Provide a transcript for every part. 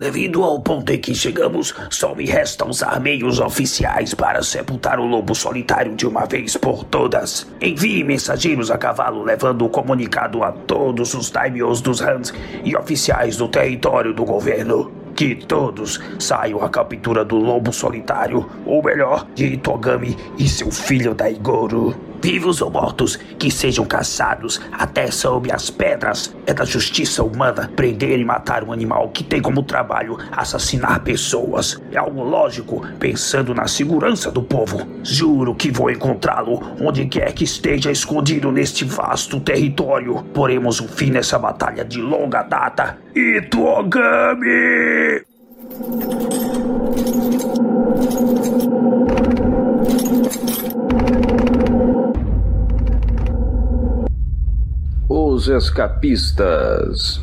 Devido ao ponto em que chegamos, só me resta usar meios oficiais para sepultar o lobo solitário de uma vez por todas. Envie mensageiros a cavalo levando o comunicado a todos os daimyos dos Hans e oficiais do território do governo. Que todos saiam à captura do lobo solitário, ou melhor, de Itogami e seu filho Daigoro. Vivos ou mortos, que sejam caçados até sob as pedras. É da justiça humana prender e matar um animal que tem como trabalho assassinar pessoas. É algo lógico, pensando na segurança do povo. Juro que vou encontrá-lo onde quer que esteja escondido neste vasto território. Poremos um fim nessa batalha de longa data. Ituogami! Os Escapistas.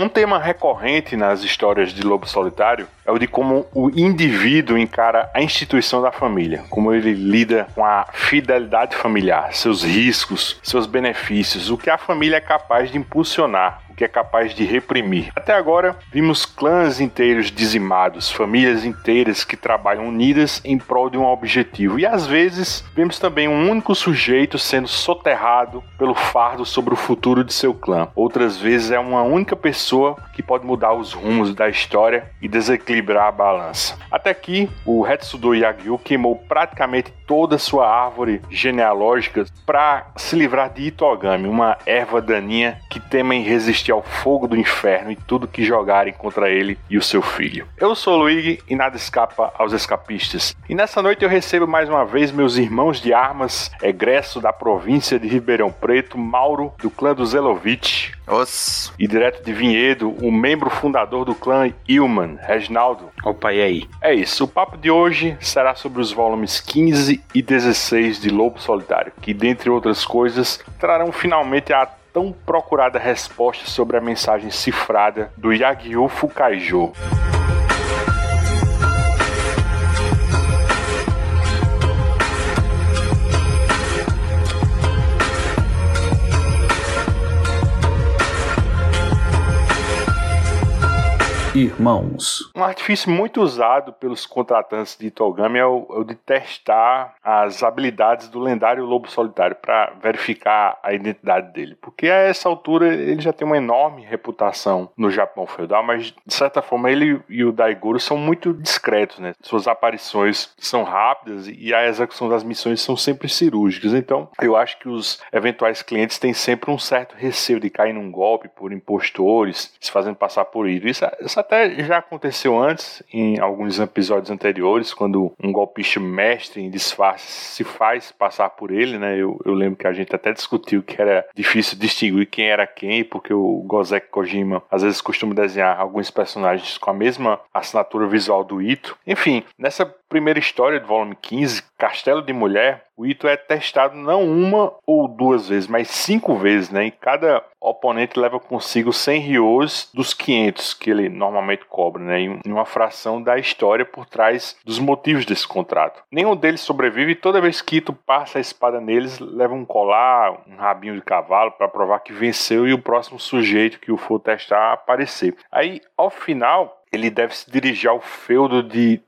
Um tema recorrente nas histórias de Lobo Solitário é o de como o indivíduo encara a instituição da família, como ele lida com a fidelidade familiar, seus riscos, seus benefícios, o que a família é capaz de impulsionar que é capaz de reprimir. Até agora, vimos clãs inteiros dizimados, famílias inteiras que trabalham unidas em prol de um objetivo. E às vezes, vemos também um único sujeito sendo soterrado pelo fardo sobre o futuro de seu clã. Outras vezes, é uma única pessoa que pode mudar os rumos da história e desequilibrar a balança. Até aqui, o Hetsudo Yagyu queimou praticamente toda a sua árvore genealógica para se livrar de Itogami, uma erva daninha que temem resistir ao fogo do inferno e tudo que jogarem contra ele e o seu filho. Eu sou Luigi e nada escapa aos escapistas. E nessa noite eu recebo mais uma vez meus irmãos de armas, egresso da província de Ribeirão Preto, Mauro, do clã do Zelovich. Os. E direto de Vinhedo, o membro fundador do clã Ilman, Reginaldo. Opa, e aí? É isso, o papo de hoje será sobre os volumes 15 e 16 de Lobo Solitário, que, dentre outras coisas, trarão finalmente a tão procurada resposta sobre a mensagem cifrada do Yagyu Fukaijo. Irmãos. Um artifício muito usado pelos contratantes de Itogami é o, é o de testar as habilidades do lendário lobo solitário para verificar a identidade dele. Porque a essa altura ele já tem uma enorme reputação no Japão feudal, mas de certa forma ele e o Daigoro são muito discretos, né? Suas aparições são rápidas e a execução das missões são sempre cirúrgicas. Então, eu acho que os eventuais clientes têm sempre um certo receio de cair num golpe por impostores, se fazendo passar por isso. Isso, isso até já aconteceu antes, em alguns episódios anteriores, quando um golpista mestre em disfarce se faz passar por ele, né? Eu, eu lembro que a gente até discutiu que era difícil distinguir quem era quem, porque o Gozek Kojima às vezes costuma desenhar alguns personagens com a mesma assinatura visual do Ito. Enfim, nessa primeira história do volume 15, Castelo de Mulher, o Ito é testado não uma ou duas vezes, mas cinco vezes, né? E cada oponente leva consigo 100 rios dos 500 que ele normalmente cobra, né? Em uma fração da história por trás dos motivos desse contrato. Nenhum deles sobrevive e toda vez que Ito passa a espada neles, leva um colar, um rabinho de cavalo para provar que venceu e o próximo sujeito que o for testar aparecer. Aí, ao final, ele deve se dirigir ao feudo de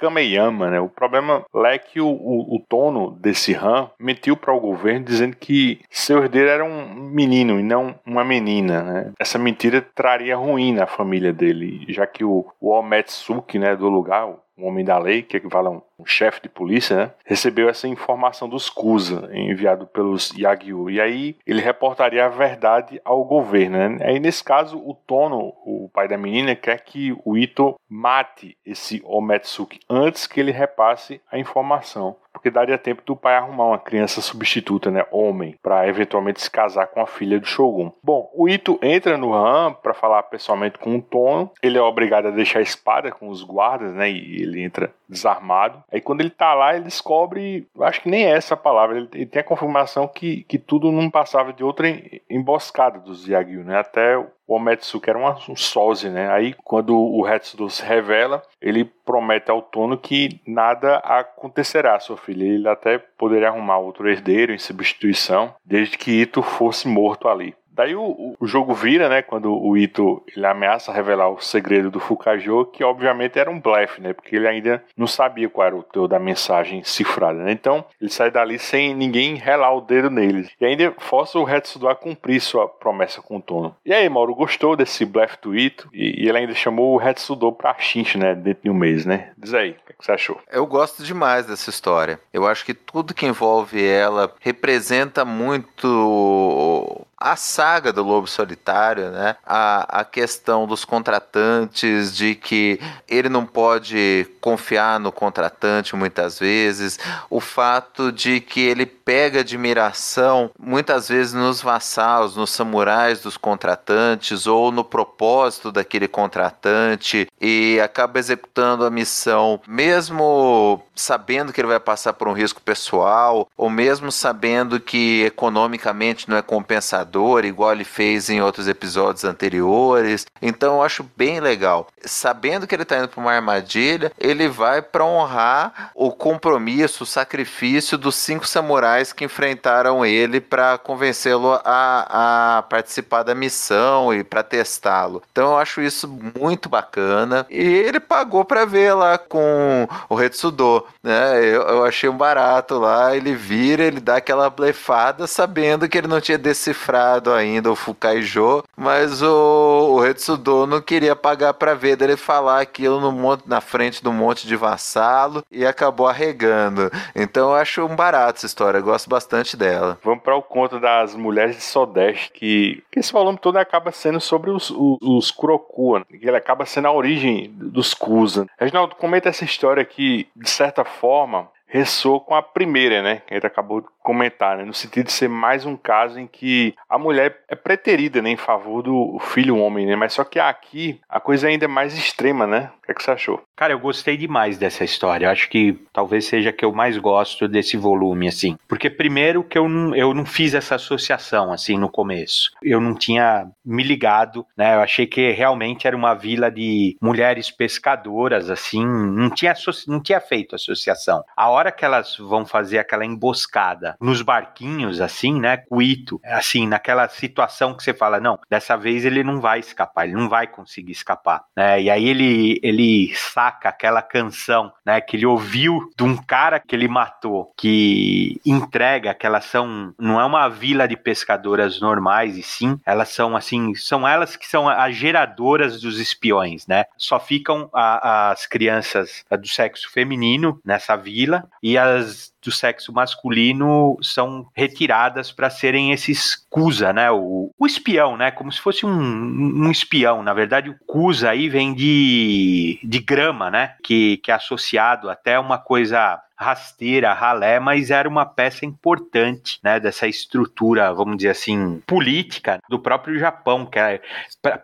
Tambakameyama, né? O problema é que o, o, o Tono desse Han mentiu para o governo dizendo que seu herdeiro era um menino e não uma menina, né? Essa mentira traria ruim na família dele, já que o, o Ometsuki, né, do lugar, um homem da lei, que equivale a um, um chefe de polícia, né, recebeu essa informação dos Kusa, enviado pelos Yagyu. E aí ele reportaria a verdade ao governo. Né? Aí nesse caso, o Tono, o pai da menina, quer que o Ito mate esse Ometsuki antes que ele repasse a informação. Porque daria tempo do pai arrumar uma criança substituta, né, homem, para eventualmente se casar com a filha do Shogun. Bom, o Ito entra no Han para falar pessoalmente com o Tono. Ele é obrigado a deixar a espada com os guardas, né, e ele entra desarmado. Aí quando ele tá lá, ele descobre, acho que nem é essa palavra, ele, tem a confirmação que, que tudo não passava de outra emboscada dos Yagyu, né? Até o Ometsu, que era um sósia, né? Aí, quando o Hetsudo se revela, ele promete ao Tono que nada acontecerá sua filha. Ele até poderia arrumar outro herdeiro em substituição, desde que Ito fosse morto ali. Daí o, o, jogo vira, né? Quando o Ito ele ameaça revelar o segredo do Fukajo, que obviamente era um blefe, né? Porque ele ainda não sabia qual era o teu da mensagem cifrada, né? Então ele sai dali sem ninguém relar o dedo nele. E ainda força o Hetsudo a cumprir sua promessa com o Tono. E aí, Mauro, gostou desse blefe do Ito? E, e ele ainda chamou o Hetsudo pra Shinchi, né? Dentro de um mês, né? Diz aí, o que, é que você achou? Eu gosto demais dessa história. Eu acho que tudo que envolve ela representa muito a saga do Lobo Solitário, né? A, a questão dos contratantes, de que ele não pode confiar no contratante muitas vezes, o fato de que ele pega admiração muitas vezes nos vassalos, nos samurais dos contratantes ou no propósito daquele contratante e acaba executando a missão mesmo sabendo que ele vai passar por um risco pessoal ou mesmo sabendo que economicamente não é compensador igual ele fez em outros episódios anteriores. Então eu acho bem legal. Sabendo que ele está indo para uma armadilha, ele vai para honrar o compromisso, o sacrifício dos cinco samurais que enfrentaram ele para convencê-lo a, a participar da missão e para testá-lo. Então eu acho isso muito bacana. E ele pagou para ver lá com o Retsudo, né? Eu, eu achei um barato lá. Ele vira, ele dá aquela blefada, sabendo que ele não tinha decifrado ainda o Fukaijo, mas o, o Retsudo não queria pagar para ver dele falar aquilo no monte, na frente do monte de vassalo e acabou arregando. Então eu acho um barato essa história, eu gosto bastante dela. Vamos para o conto das mulheres de Sodeste, que, que esse volume todo acaba sendo sobre os, os, os Kurokua, que ele acaba sendo a origem dos Kusa. Reginaldo, comenta essa história que, de certa forma, ressoa com a primeira, né? Que gente acabou de comentar, né? No sentido de ser mais um caso em que a mulher é preterida, né? Em favor do filho homem, né? Mas só que aqui a coisa ainda é mais extrema, né? O que, é que você achou? Cara, eu gostei demais dessa história. Eu acho que talvez seja que eu mais gosto desse volume, assim. Porque primeiro que eu não, eu não fiz essa associação, assim, no começo. Eu não tinha me ligado, né? Eu achei que realmente era uma vila de mulheres pescadoras, assim. Não tinha, não tinha feito associação. A hora hora que elas vão fazer aquela emboscada nos barquinhos, assim, né? Cuito, assim, naquela situação que você fala, não, dessa vez ele não vai escapar, ele não vai conseguir escapar, né? E aí ele, ele saca aquela canção, né? Que ele ouviu de um cara que ele matou, que entrega que elas são, não é uma vila de pescadoras normais, e sim, elas são assim, são elas que são as geradoras dos espiões, né? Só ficam a, as crianças do sexo feminino nessa vila e as do sexo masculino são retiradas para serem esses Cusa, né? O, o, espião, né? Como se fosse um, um, espião. Na verdade, o Cusa aí vem de, de grama, né? Que, que é associado até uma coisa rasteira, ralé, mas era uma peça importante, né, dessa estrutura, vamos dizer assim, política do próprio Japão, que é,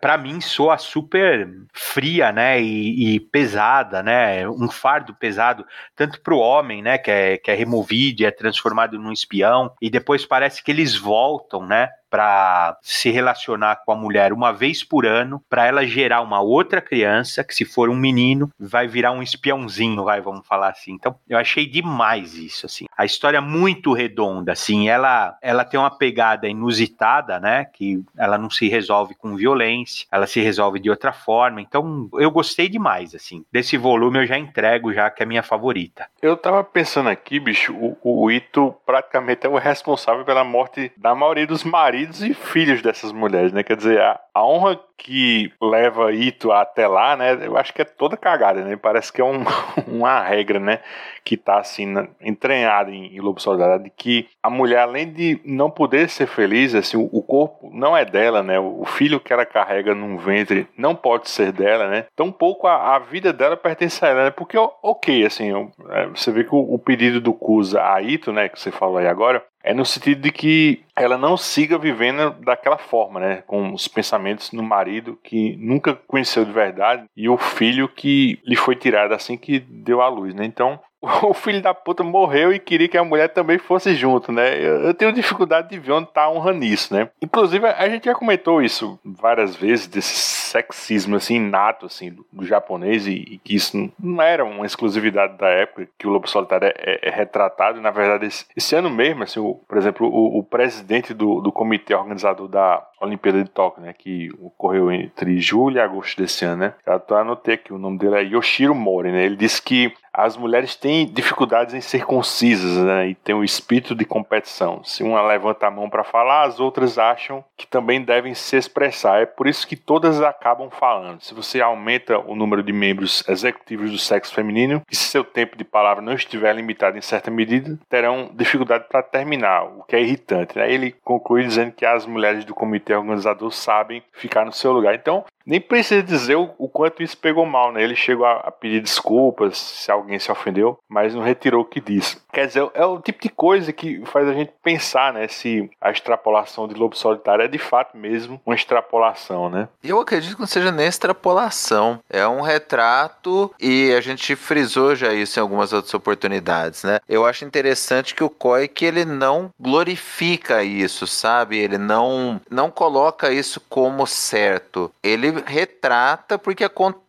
para mim soa super fria, né, e, e, pesada, né, um fardo pesado tanto para o homem, né, que é, que é removido é transformado num espião, e depois parece que eles voltam, né, para se relacionar com a mulher uma vez por ano, para ela gerar uma outra criança, que se for um menino, vai virar um espiãozinho, vai, vamos falar assim. Então, eu achei demais isso, assim. A história é muito redonda, assim, ela, ela tem uma pegada inusitada, né, que ela não se resolve com violência, ela se resolve de outra forma. Então, eu gostei demais, assim. Desse volume eu já entrego já que é a minha favorita. Eu tava pensando aqui, bicho, o, o Ito praticamente é o responsável pela morte da maioria dos maridos maridos e filhos dessas mulheres, né? Quer dizer, a, a honra que leva Ito até lá, né? Eu acho que é toda cagada, né? Parece que é um, uma regra, né? Que tá assim, entranhada em, em Lobo Solidário, de que a mulher, além de não poder ser feliz, assim, o, o corpo não é dela, né? O, o, filho que ela carrega num ventre não pode ser dela, né? Tão pouco a, a vida dela pertence a ela, né? Porque, ok, assim, é, você vê que o, o pedido do Cusa a Ito, né? Que você falou aí agora, é no sentido de que ela não siga vivendo daquela forma, né? Com os pensamentos no marido que nunca conheceu de verdade e o filho que lhe foi tirado assim que deu à luz, né? Então, o filho da puta morreu e queria que a mulher também fosse junto, né? Eu, tenho dificuldade de ver onde tá a honra nisso, né? Inclusive, a gente já comentou isso várias vezes, desse sexismo, assim, inato, assim, do, do japonês e, e, que isso não era uma exclusividade da época que o Lobo Solitário é, é, é retratado. Na verdade, esse, esse, ano mesmo, assim, o, por exemplo, o, o presidente do, do comitê organizador da Olimpíada de Tóquio, né? Que ocorreu entre julho e agosto desse ano, né? Eu até anotei aqui, o nome dele é Yoshiro Mori, né? Ele disse que as mulheres têm dificuldades em ser concisas né, e têm um espírito de competição. Se uma levanta a mão para falar, as outras acham que também devem se expressar. É por isso que todas acabam falando. Se você aumenta o número de membros executivos do sexo feminino e se seu tempo de palavra não estiver limitado em certa medida, terão dificuldade para terminar, o que é irritante. Né? Ele conclui dizendo que as mulheres do comitê organizador sabem ficar no seu lugar. Então, nem precisa dizer o, o, quanto isso pegou mal, né? Ele chegou a, a, pedir desculpas se alguém se ofendeu, mas não retirou o que disse. Quer dizer, é o tipo de coisa que faz a gente pensar, né? Se a extrapolação de Lobo Solitário é de fato mesmo uma extrapolação, né? Eu acredito que não seja nem extrapolação. É um retrato e a gente frisou já isso em algumas outras oportunidades, né? Eu acho interessante que o Koi que ele não glorifica isso, sabe? Ele não, não coloca isso como certo. Ele retrata porque acontece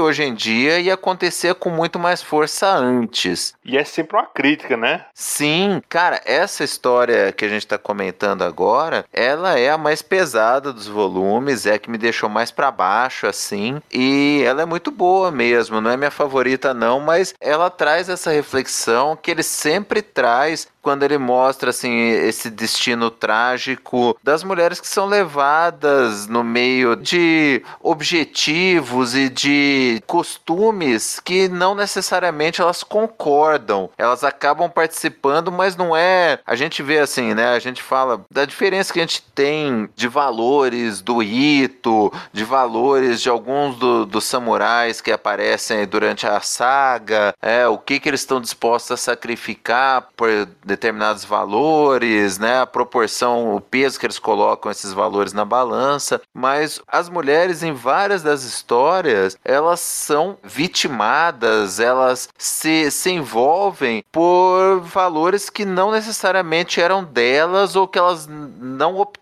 hoje em dia e acontecia com muito mais força antes. E é sempre uma crítica, né? Sim, cara, essa história que a gente tá comentando agora, ela é a mais pesada dos volumes, é a que me deixou mais para baixo, assim, e ela é muito boa mesmo, não é minha favorita não, mas ela traz essa reflexão que ele sempre traz quando ele mostra assim esse destino trágico das mulheres que são levadas no meio de objetivos e de costumes que não necessariamente elas concordam. Elas acabam participando, mas não é. A gente vê assim, né? A gente fala da diferença que a gente tem de valores do Ito, de valores de alguns do, dos samurais que aparecem durante a saga, é o que que eles estão dispostos a sacrificar por determinados valores, né? A proporção, o peso que eles colocam esses valores na balança. Mas as mulheres, em várias das histórias, elas são vitimadas, elas se, se envolvem por valores que não necessariamente eram delas ou que elas não optaram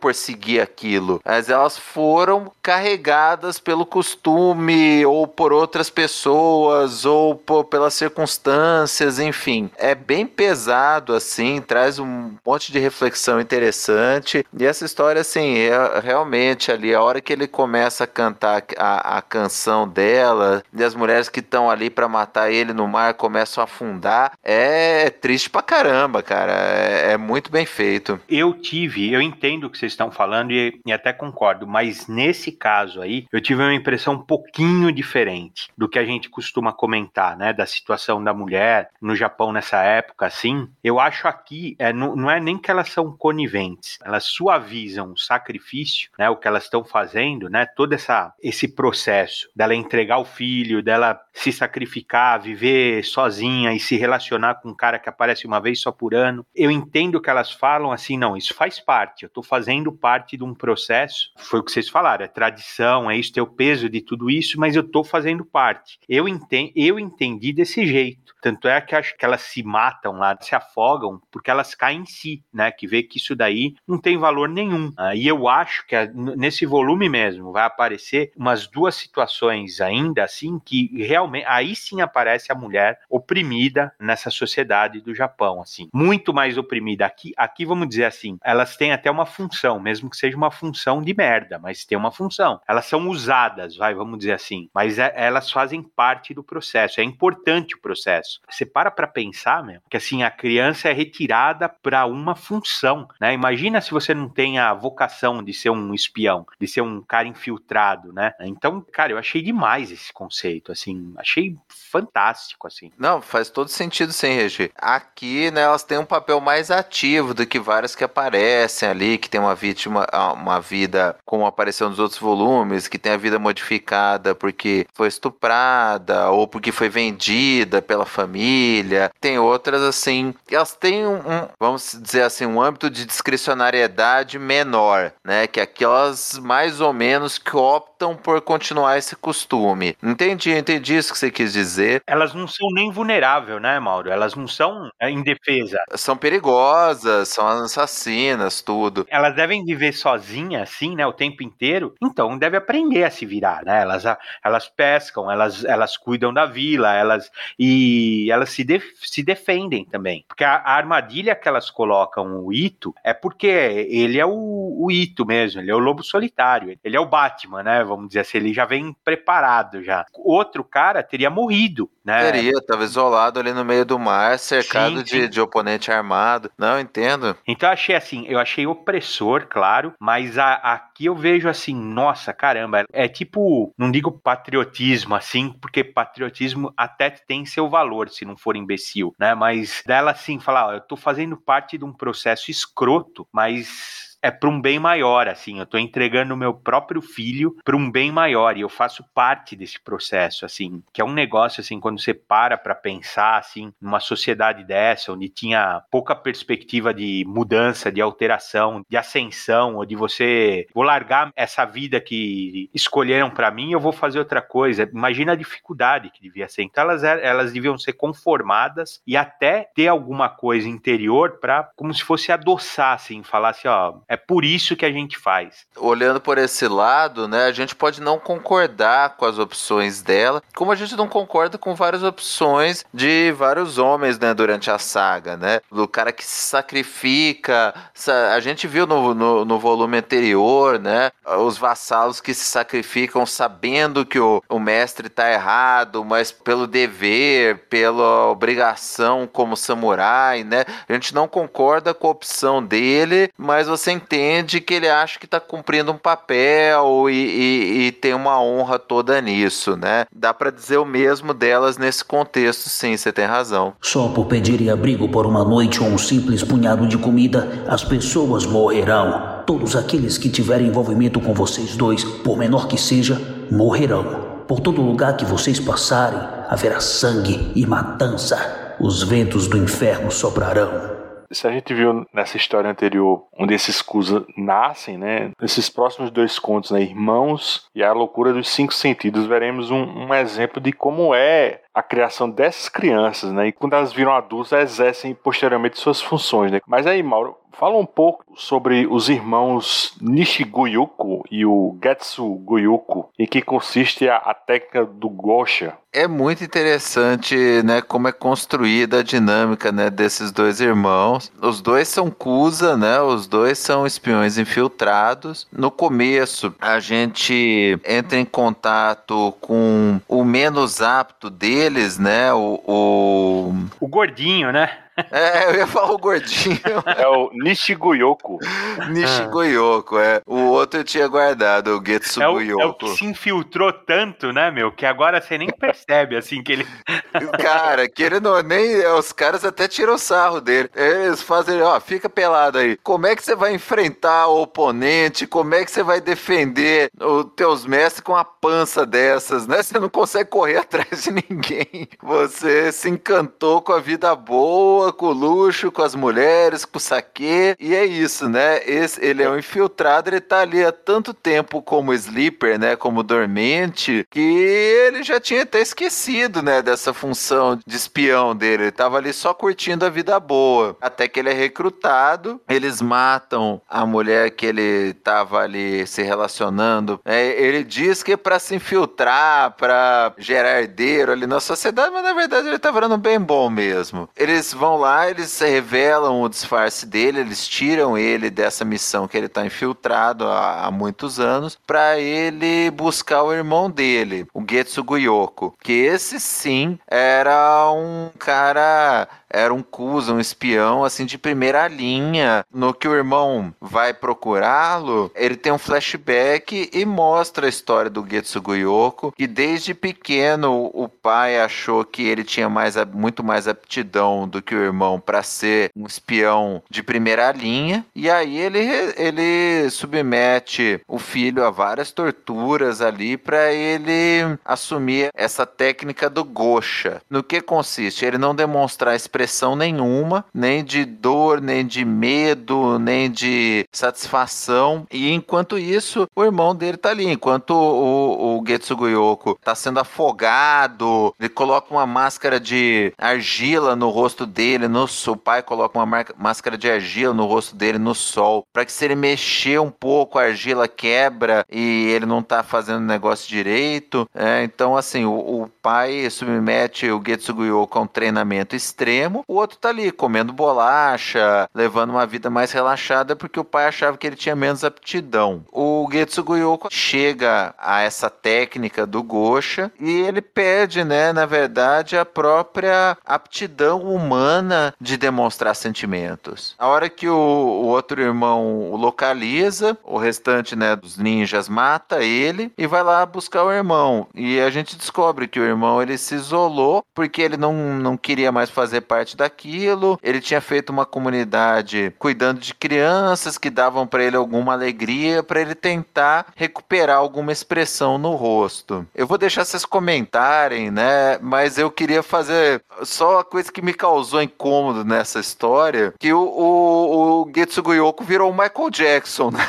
por seguir aquilo, mas elas foram carregadas pelo costume ou por outras pessoas ou por, pelas circunstâncias, enfim. É bem pesado assim, traz um monte de reflexão interessante. E essa história, assim, é realmente ali, a hora que ele começa a cantar a, a canção dela, e as mulheres que estão ali para matar ele no mar começam a afundar, é triste pra caramba, cara. É, é, muito bem feito. Eu tive, eu entendo o que vocês estão falando e, e até concordo, mas nesse caso aí, eu tive uma impressão um pouquinho diferente do que a gente costuma comentar, né? Da situação da mulher no Japão nessa época, assim. Eu acho aqui, é, não, não é nem que elas são coniventes, elas suavizam o sacrifício, né, o que elas estão fazendo, né, todo essa, esse processo dela entregar o filho, dela se sacrificar, viver sozinha e se relacionar com um cara que aparece uma vez só por ano. Eu entendo que elas falam assim, não, isso faz parte, eu estou fazendo parte de um processo, foi o que vocês falaram, é tradição, é isso, tem o peso de tudo isso, mas eu estou fazendo parte. Eu, enten eu entendi desse jeito. Tanto é que acho que elas se matam lá, se afogam, porque elas caem em si, né? Que vê que isso daí não tem valor nenhum. Ah, e eu acho que nesse volume mesmo vai aparecer umas duas situações ainda assim que realmente aí sim aparece a mulher oprimida nessa sociedade do Japão, assim, muito mais oprimida aqui. Aqui vamos dizer assim, elas têm até uma função, mesmo que seja uma função de merda, mas tem uma função. Elas são usadas, vai, vamos dizer assim, mas é, elas fazem parte do processo. É importante o processo. Você para para pensar, meu, que assim a criança é retirada para uma função, né? Imagina se você não tem a vocação de ser um espião, de ser um cara infiltrado, né? Então, cara, eu achei demais esse conceito, assim, achei fantástico, assim. Não, faz todo sentido sim, Regi. Aqui, né, elas têm um papel mais ativo do que várias que aparecem ali, que tem uma vítima, ah, uma vida como apareceu nos outros volumes, que tem a vida modificada porque foi estuprada ou porque foi vendida pela família. Tem outras assim, elas têm um, um vamos dizer assim, um âmbito de discricionariedade menor, né, que aquelas mais ou menos que optam por continuar esse costume. Entendi, entendi isso que você quis dizer. Elas não são nem vulneráveis, né, Mauro? Elas não são é, indefesas. São perigosas, são assassinas, tudo. Elas devem viver sozinhas, assim, né, o tempo inteiro. Então, deve aprender a se virar, né? Elas, elas pescam, elas, elas cuidam da vila, elas e elas se, def, se defendem também. Porque a, a, armadilha que elas colocam o Ito é porque ele é o, o Ito mesmo, ele é o lobo solitário, ele é o Batman, né? Vamos dizer assim, ele já vem preparado já. Outro cara teria morrido, né? Teria, tava isolado ali no meio do mar, cercado sim, sim. De, de oponente armado. Não, entendo. Então eu achei assim, eu achei opressor, claro, mas a, aqui eu vejo assim, nossa, caramba, é tipo, não digo patriotismo assim, porque patriotismo até tem seu valor se não for imbecil, né? Mas dela assim, falar, ó, eu tô fazendo parte de um processo escroto, mas é para um bem maior, assim, eu estou entregando o meu próprio filho para um bem maior e eu faço parte desse processo, assim, que é um negócio, assim, quando você para para pensar, assim, numa sociedade dessa, onde tinha pouca perspectiva de mudança, de alteração, de ascensão, ou de você, vou largar essa vida que escolheram para mim, eu vou fazer outra coisa. Imagina a dificuldade que devia ser. Então elas, elas deviam ser conformadas e até ter alguma coisa interior para, como se fosse adoçar, assim, falar assim, ó, é por isso que a gente faz. Olhando por esse lado, né, a gente pode não concordar com as opções dela, como a gente não concorda com várias opções de vários homens, né, durante a saga, né? Do cara que se sacrifica. A gente viu no, no, no volume anterior, né? Os vassalos que se sacrificam sabendo que o, o mestre tá errado, mas pelo dever, pela obrigação como samurai, né? A gente não concorda com a opção dele, mas você entende que ele acha que está cumprindo um papel e, e, e, tem uma honra toda nisso, né? Dá para dizer o mesmo delas nesse contexto, sim, você tem razão. Só por pedirem abrigo por uma noite ou um simples punhado de comida, as pessoas morrerão. Todos aqueles que tiverem envolvimento com vocês dois, por menor que seja, morrerão. Por todo lugar que vocês passarem, haverá sangue e matança. Os ventos do inferno soprarão se a gente viu nessa história anterior onde esses Kusa nascem, né? Nesses próximos dois contos, né? Irmãos e a loucura dos cinco sentidos, veremos um, um exemplo de como é a criação dessas crianças, né? E quando elas viram adultas, exercem posteriormente suas funções, né? Mas aí, Mauro, fala um pouco sobre os irmãos Nishiguyuko e o Getsuguyuko, em que consiste a, a técnica do Gosha. É muito interessante, né, como é construída a dinâmica, né, desses dois irmãos. Os dois são Kusa, né? Os dois são espiões infiltrados. No começo, a gente entra em contato com o menos apto deles, né? O, o... o gordinho, né? É, eu ia falar o gordinho. É o Nishiguyoko. Nishiguyoko, é. O outro eu tinha guardado, o Getsuguyoko. É, o, é o que se infiltrou tanto, né, meu, que agora você nem percebe, assim, que ele... Cara, que ele não nem... Os caras até tiram sarro dele. Eles fazem, ó, fica pelado aí. Como é que você vai enfrentar o oponente? Como é que você vai defender os teus mestres com a pança dessas, né? Você não consegue correr atrás de ninguém. Você se encantou com a vida boa, com o luxo, com as mulheres, com o saque. E é isso, né? Esse, ele é um infiltrado, ele tá ali há tanto tempo como sleeper, né? Como dormente, que ele já tinha até esquecido, né? Dessa função de espião dele. Ele tava ali só curtindo a vida boa. Até que ele é recrutado, eles matam a mulher que ele tava ali se relacionando. É, ele diz que é pra se infiltrar, pra gerar herdeiro ali na sociedade, mas na verdade ele tá virando bem bom mesmo. Eles vão lá, eles revelam o disfarce dele, eles tiram ele dessa missão que ele tá infiltrado há, há muitos anos, para ele buscar o irmão dele, o Getsu Guyoko, que esse sim era um cara era um Kusa, um espião, assim, de primeira linha. No que o irmão vai procurá-lo, ele tem um flashback e mostra a história do Getsugo Yoko, que desde pequeno o pai achou que ele tinha mais, muito mais aptidão do que o irmão para ser um espião de primeira linha, e aí ele, ele submete o filho a várias torturas ali para ele assumir essa técnica do Gosha. No que consiste? Ele não demonstrar expressão expressão nenhuma, nem de dor, nem de medo, nem de satisfação. E enquanto isso, o irmão dele tá ali. Enquanto o, o Getsugo tá sendo afogado, ele coloca uma máscara de argila no rosto dele, no, o pai coloca uma máscara de argila no rosto dele no sol, para que se ele mexer um pouco, a argila quebra e ele não tá fazendo o negócio direito. É, então, assim, o, o pai submete o Getsugo Yoko a um treinamento extremo o outro tá ali comendo bolacha, levando uma vida mais relaxada porque o pai achava que ele tinha menos aptidão. O Getsugo Yoko chega a essa técnica do Gosha e ele perde, né, na verdade, a própria aptidão humana de demonstrar sentimentos. A hora que o, o outro irmão o localiza, o restante, né, dos ninjas mata ele e vai lá buscar o irmão. E a gente descobre que o irmão ele se isolou porque ele não, não queria mais fazer parte parte daquilo. Ele tinha feito uma comunidade cuidando de crianças que davam para ele alguma alegria, para ele tentar recuperar alguma expressão no rosto. Eu vou deixar vocês comentarem, né? Mas eu queria fazer só a coisa que me causou incômodo nessa história, que o, o, o Getsugo Yoko virou o Michael Jackson, né,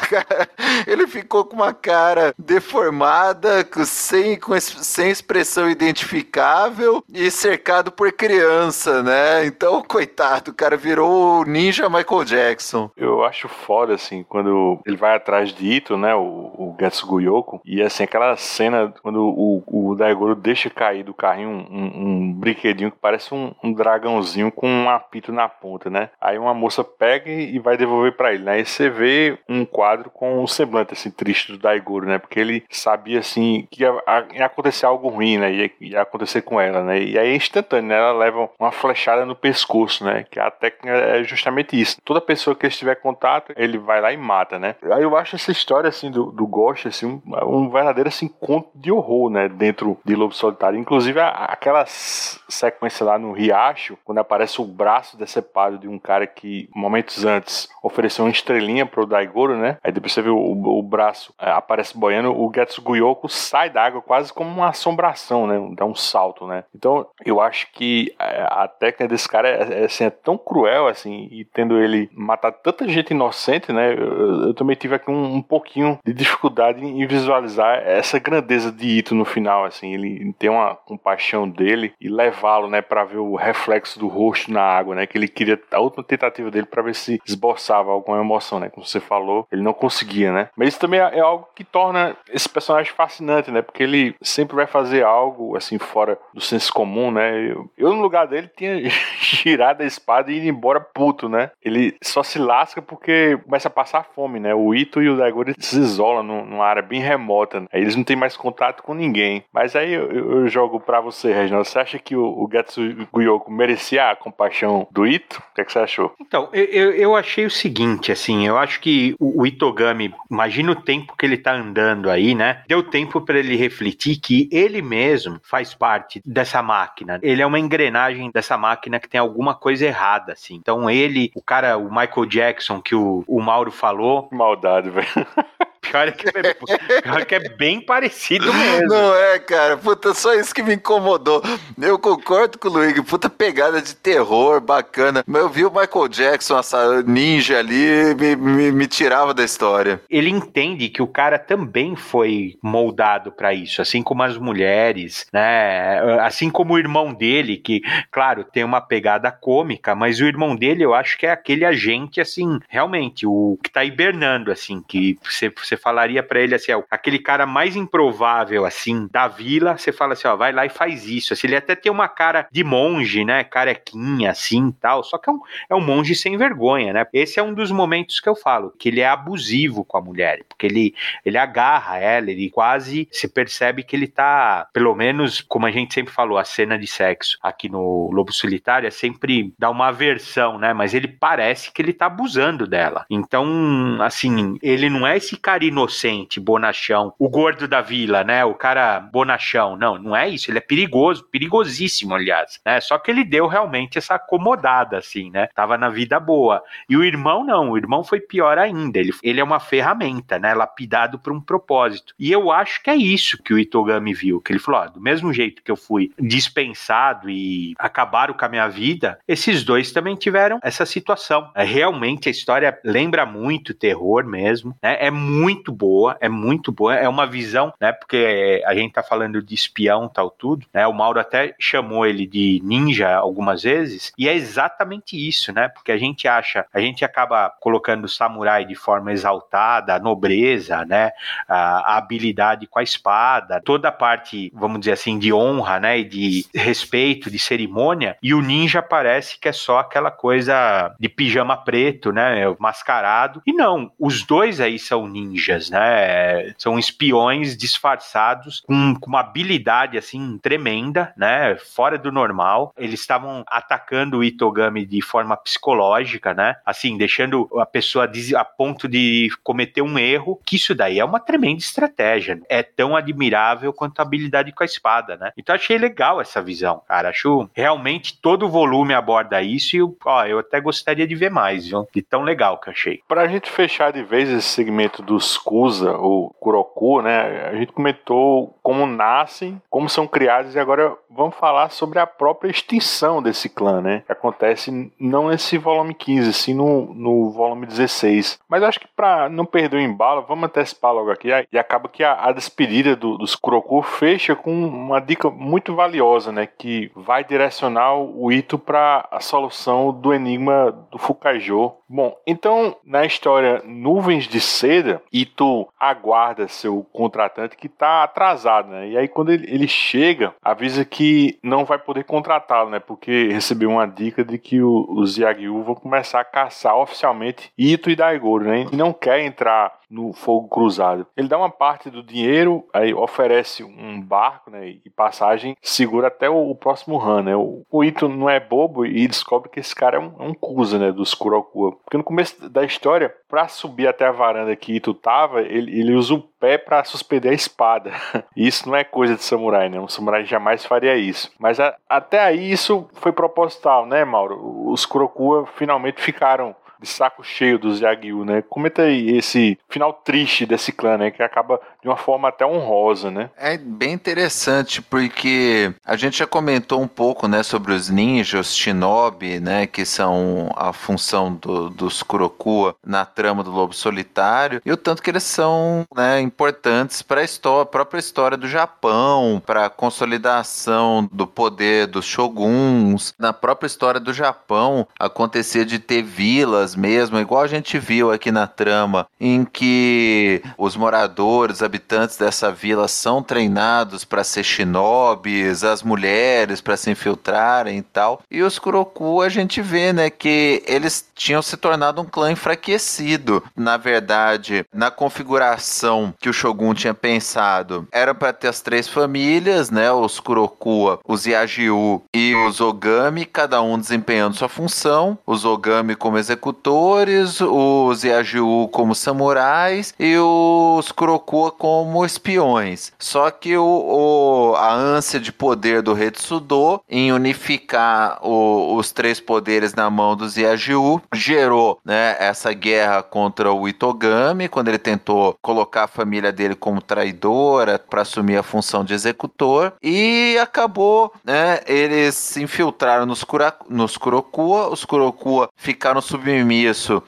Ele ficou com uma cara deformada, sem, com, sem expressão identificável e cercado por criança, né? Então, coitado, o cara virou o ninja Michael Jackson. Eu acho foda, assim, quando ele vai atrás de Ito, né, o, o Getsugu e assim, aquela cena quando o, o Daigoro deixa cair do carrinho um, um, um brinquedinho que parece um, um, dragãozinho com um apito na ponta, né? Aí uma moça pega e vai devolver para ele, né? E você vê um quadro com um semblante, assim, triste do Daigoro, né? Porque ele sabia, assim, que ia, ia acontecer algo ruim, né? Ia, ia acontecer com ela, né? E aí é instantâneo, né? Ela leva uma flechada no pescoço, né? Que a técnica é justamente isso. Toda pessoa que ele tiver contato, ele vai lá e mata, né? Aí eu acho essa história, assim, do, do Ghost, assim, um, um, verdadeiro, assim, conto de horror, né? Dentro de Lobo Solitário. Inclusive, aquela sequência lá no Riacho, quando aparece o braço decepado de um cara que, momentos antes, ofereceu uma estrelinha pro Daigoro, né? Aí depois você vê o, o, o braço é, aparece boiando, o Getsu Guyoko sai da água quase como uma assombração, né? Dá um salto, né? Então, eu acho que a, a técnica esse cara é, é, assim, é tão cruel, assim, e tendo ele matado tanta gente inocente, né? Eu, eu também tive aqui um, um, pouquinho de dificuldade em visualizar essa grandeza de Ito no final, assim, ele tem uma compaixão dele e levá-lo, né, para ver o reflexo do rosto na água, né? Que ele queria a última tentativa dele para ver se esboçava alguma emoção, né? Como você falou, ele não conseguia, né? Mas isso também é, é algo que torna esse personagem fascinante, né? Porque ele sempre vai fazer algo assim fora do senso comum, né? Eu, eu no lugar dele tinha girar a espada e ir embora puto, né? Ele só se lasca porque começa a passar fome, né? O Ito e o Daigoro se isolam numa área bem remota, né? Aí eles não têm mais contato com ninguém. Mas aí eu, eu jogo pra você, Reginaldo. Você acha que o, o Getsu Guyoko merecia a compaixão do Ito? O que, é que você achou? Então, eu, eu achei o seguinte, assim, eu acho que o, o Itogami, imagina o tempo que ele tá andando aí, né? Deu tempo para ele refletir que ele mesmo faz parte dessa máquina. Ele é uma engrenagem dessa máquina que tem alguma coisa errada, assim. Então ele, o cara, o Michael Jackson, que o, o Mauro falou. Maldade, velho. Pior é, que é, pior que é bem parecido mesmo. Não é, cara. Puta, só isso que me incomodou. Eu concordo com o Luigi. Puta pegada de terror, bacana. Mas eu vi o Michael Jackson, essa ninja ali, me, me, me tirava da história. Ele entende que o cara também foi moldado para isso, assim como as mulheres, né? Assim como o irmão dele, que, claro, tem uma pegada cômica, mas o irmão dele eu acho que é aquele agente, assim, realmente, o que tá hibernando, assim, que você, você falaria para ele assim, ó, aquele cara mais improvável, assim, da vila, você fala assim, ó, vai lá e faz isso. Assim, ele até tem uma cara de monge, né? Carequinha, assim, tal, só que é um, é um monge sem vergonha, né? Esse é um dos momentos que eu falo, que ele é abusivo com a mulher, porque ele, ele agarra ela, ele quase se percebe que ele tá, pelo menos, como a gente sempre falou, a cena de sexo aqui no Lobo Solitário é sempre dá uma aversão, né? Mas ele parece que ele tá abusando dela. Então, assim, ele não é esse cara inocente, bonachão, o gordo da vila, né? O cara bonachão. Não, não é isso. Ele é perigoso, perigosíssimo, aliás. Né? Só que ele deu realmente essa acomodada, assim, né? Tava na vida boa. E o irmão não, o irmão foi pior ainda. Ele, ele é uma ferramenta, né? Lapidado por um propósito. E eu acho que é isso que o Itogami viu. Que ele falou: ó, do mesmo jeito que eu fui dispensado e acabaram com a minha vida, esses dois também tiveram essa situação. É, realmente a história lembra muito terror mesmo, né? É muito boa, é muito boa. É uma visão, né? Porque a gente tá falando de espião tal tudo, né? O Mauro até chamou ele de ninja algumas vezes e é exatamente isso, né? Porque a gente acha, a gente acaba colocando o samurai de forma exaltada, a nobreza, né? A, a habilidade com a espada, toda a parte, vamos dizer assim, de honra, né? E de respeito, de cerimônia. E o ninja parece que é só aquela coisa de pijama preto, né? Mascarado. E não, os dois aí são ninjas, né? São espiões disfarçados com, com uma habilidade assim tremenda, né? Fora do normal. Eles estavam atacando o Itogami de forma psicológica, né? Assim, deixando a pessoa a ponto de cometer um erro, que isso daí é uma tremenda estratégia. É tão admirável quanto a habilidade com a espada, né? Então achei legal essa visão, cara. Acho realmente todo o volume aborda isso e ó, eu até gostaria de ver mais, viu? De tão legal que achei. Pra gente fechar de vez esse segmento dos Kusa, ou Kuroku, né? A gente comentou como nascem, como são criados e agora vamos falar sobre a própria extinção desse clã, né? Que acontece não nesse volume 15, sim no, no volume 16. Mas acho que para não perder o embalo, vamos antecipar logo aqui. E acaba que a, a despedida do, dos Kuroku fecha com uma dica muito valiosa, né? Que vai direcionar o Ito para a solução do enigma do Fukaijo. Bom, então na história Nuvens de Seda, Ito aguarda seu contratante que está atrasado, né? E aí quando ele, ele chega, avisa que não vai poder contratá-lo, né? Porque recebeu uma dica de que o, os Yagyu vão começar a caçar oficialmente Ito e Daigoro, né? E não quer entrar no fogo cruzado. Ele dá uma parte do dinheiro, aí oferece um barco, né, e passagem, segura até o, o próximo Han, né. O, o, Ito não é bobo e descobre que esse cara é um, é um Kusa, né, dos Kurokua. Porque no começo da história, para subir até a varanda que Ito tava, ele, ele usa o pé para suspender a espada. Isso não é coisa de samurai, né? Um samurai jamais faria isso. Mas a, até aí isso foi proposital, né, Mauro? Os Kurokua finalmente ficaram de saco cheio dos Yagyu, né? Comenta aí esse final triste desse clã, né? Que acaba de uma forma até honrosa, né? É bem interessante porque a gente já comentou um pouco, né, sobre os ninjas, os shinobi, né, que são a função do, dos Kurokua na trama do Lobo Solitário e o tanto que eles são, né, importantes para a própria história do Japão, para a consolidação do poder dos shoguns, na própria história do Japão acontecia de ter vilas mesmo, igual a gente viu aqui na trama, em que os moradores, habitantes dessa vila são treinados para ser shinobis, as mulheres para se infiltrarem e tal. E os Kuroku a gente vê, né, que eles tinham se tornado um clã enfraquecido. Na verdade, na configuração que o Shogun tinha pensado, era para ter as três famílias, né, os Kurokua, os Yajiu e os Ogami, cada um desempenhando sua função. Os Ogami como executores executores, os Yajiu como samurais e os Kurokua como espiões. Só que o, o a ânsia de poder do Retsudo em unificar o, os três poderes na mão dos Yajiu gerou né, essa guerra contra o Itogami, quando ele tentou colocar a família dele como traidora para assumir a função de executor, e acabou, né, eles se infiltraram nos, nos Kurokua, os Kurokua ficaram submissos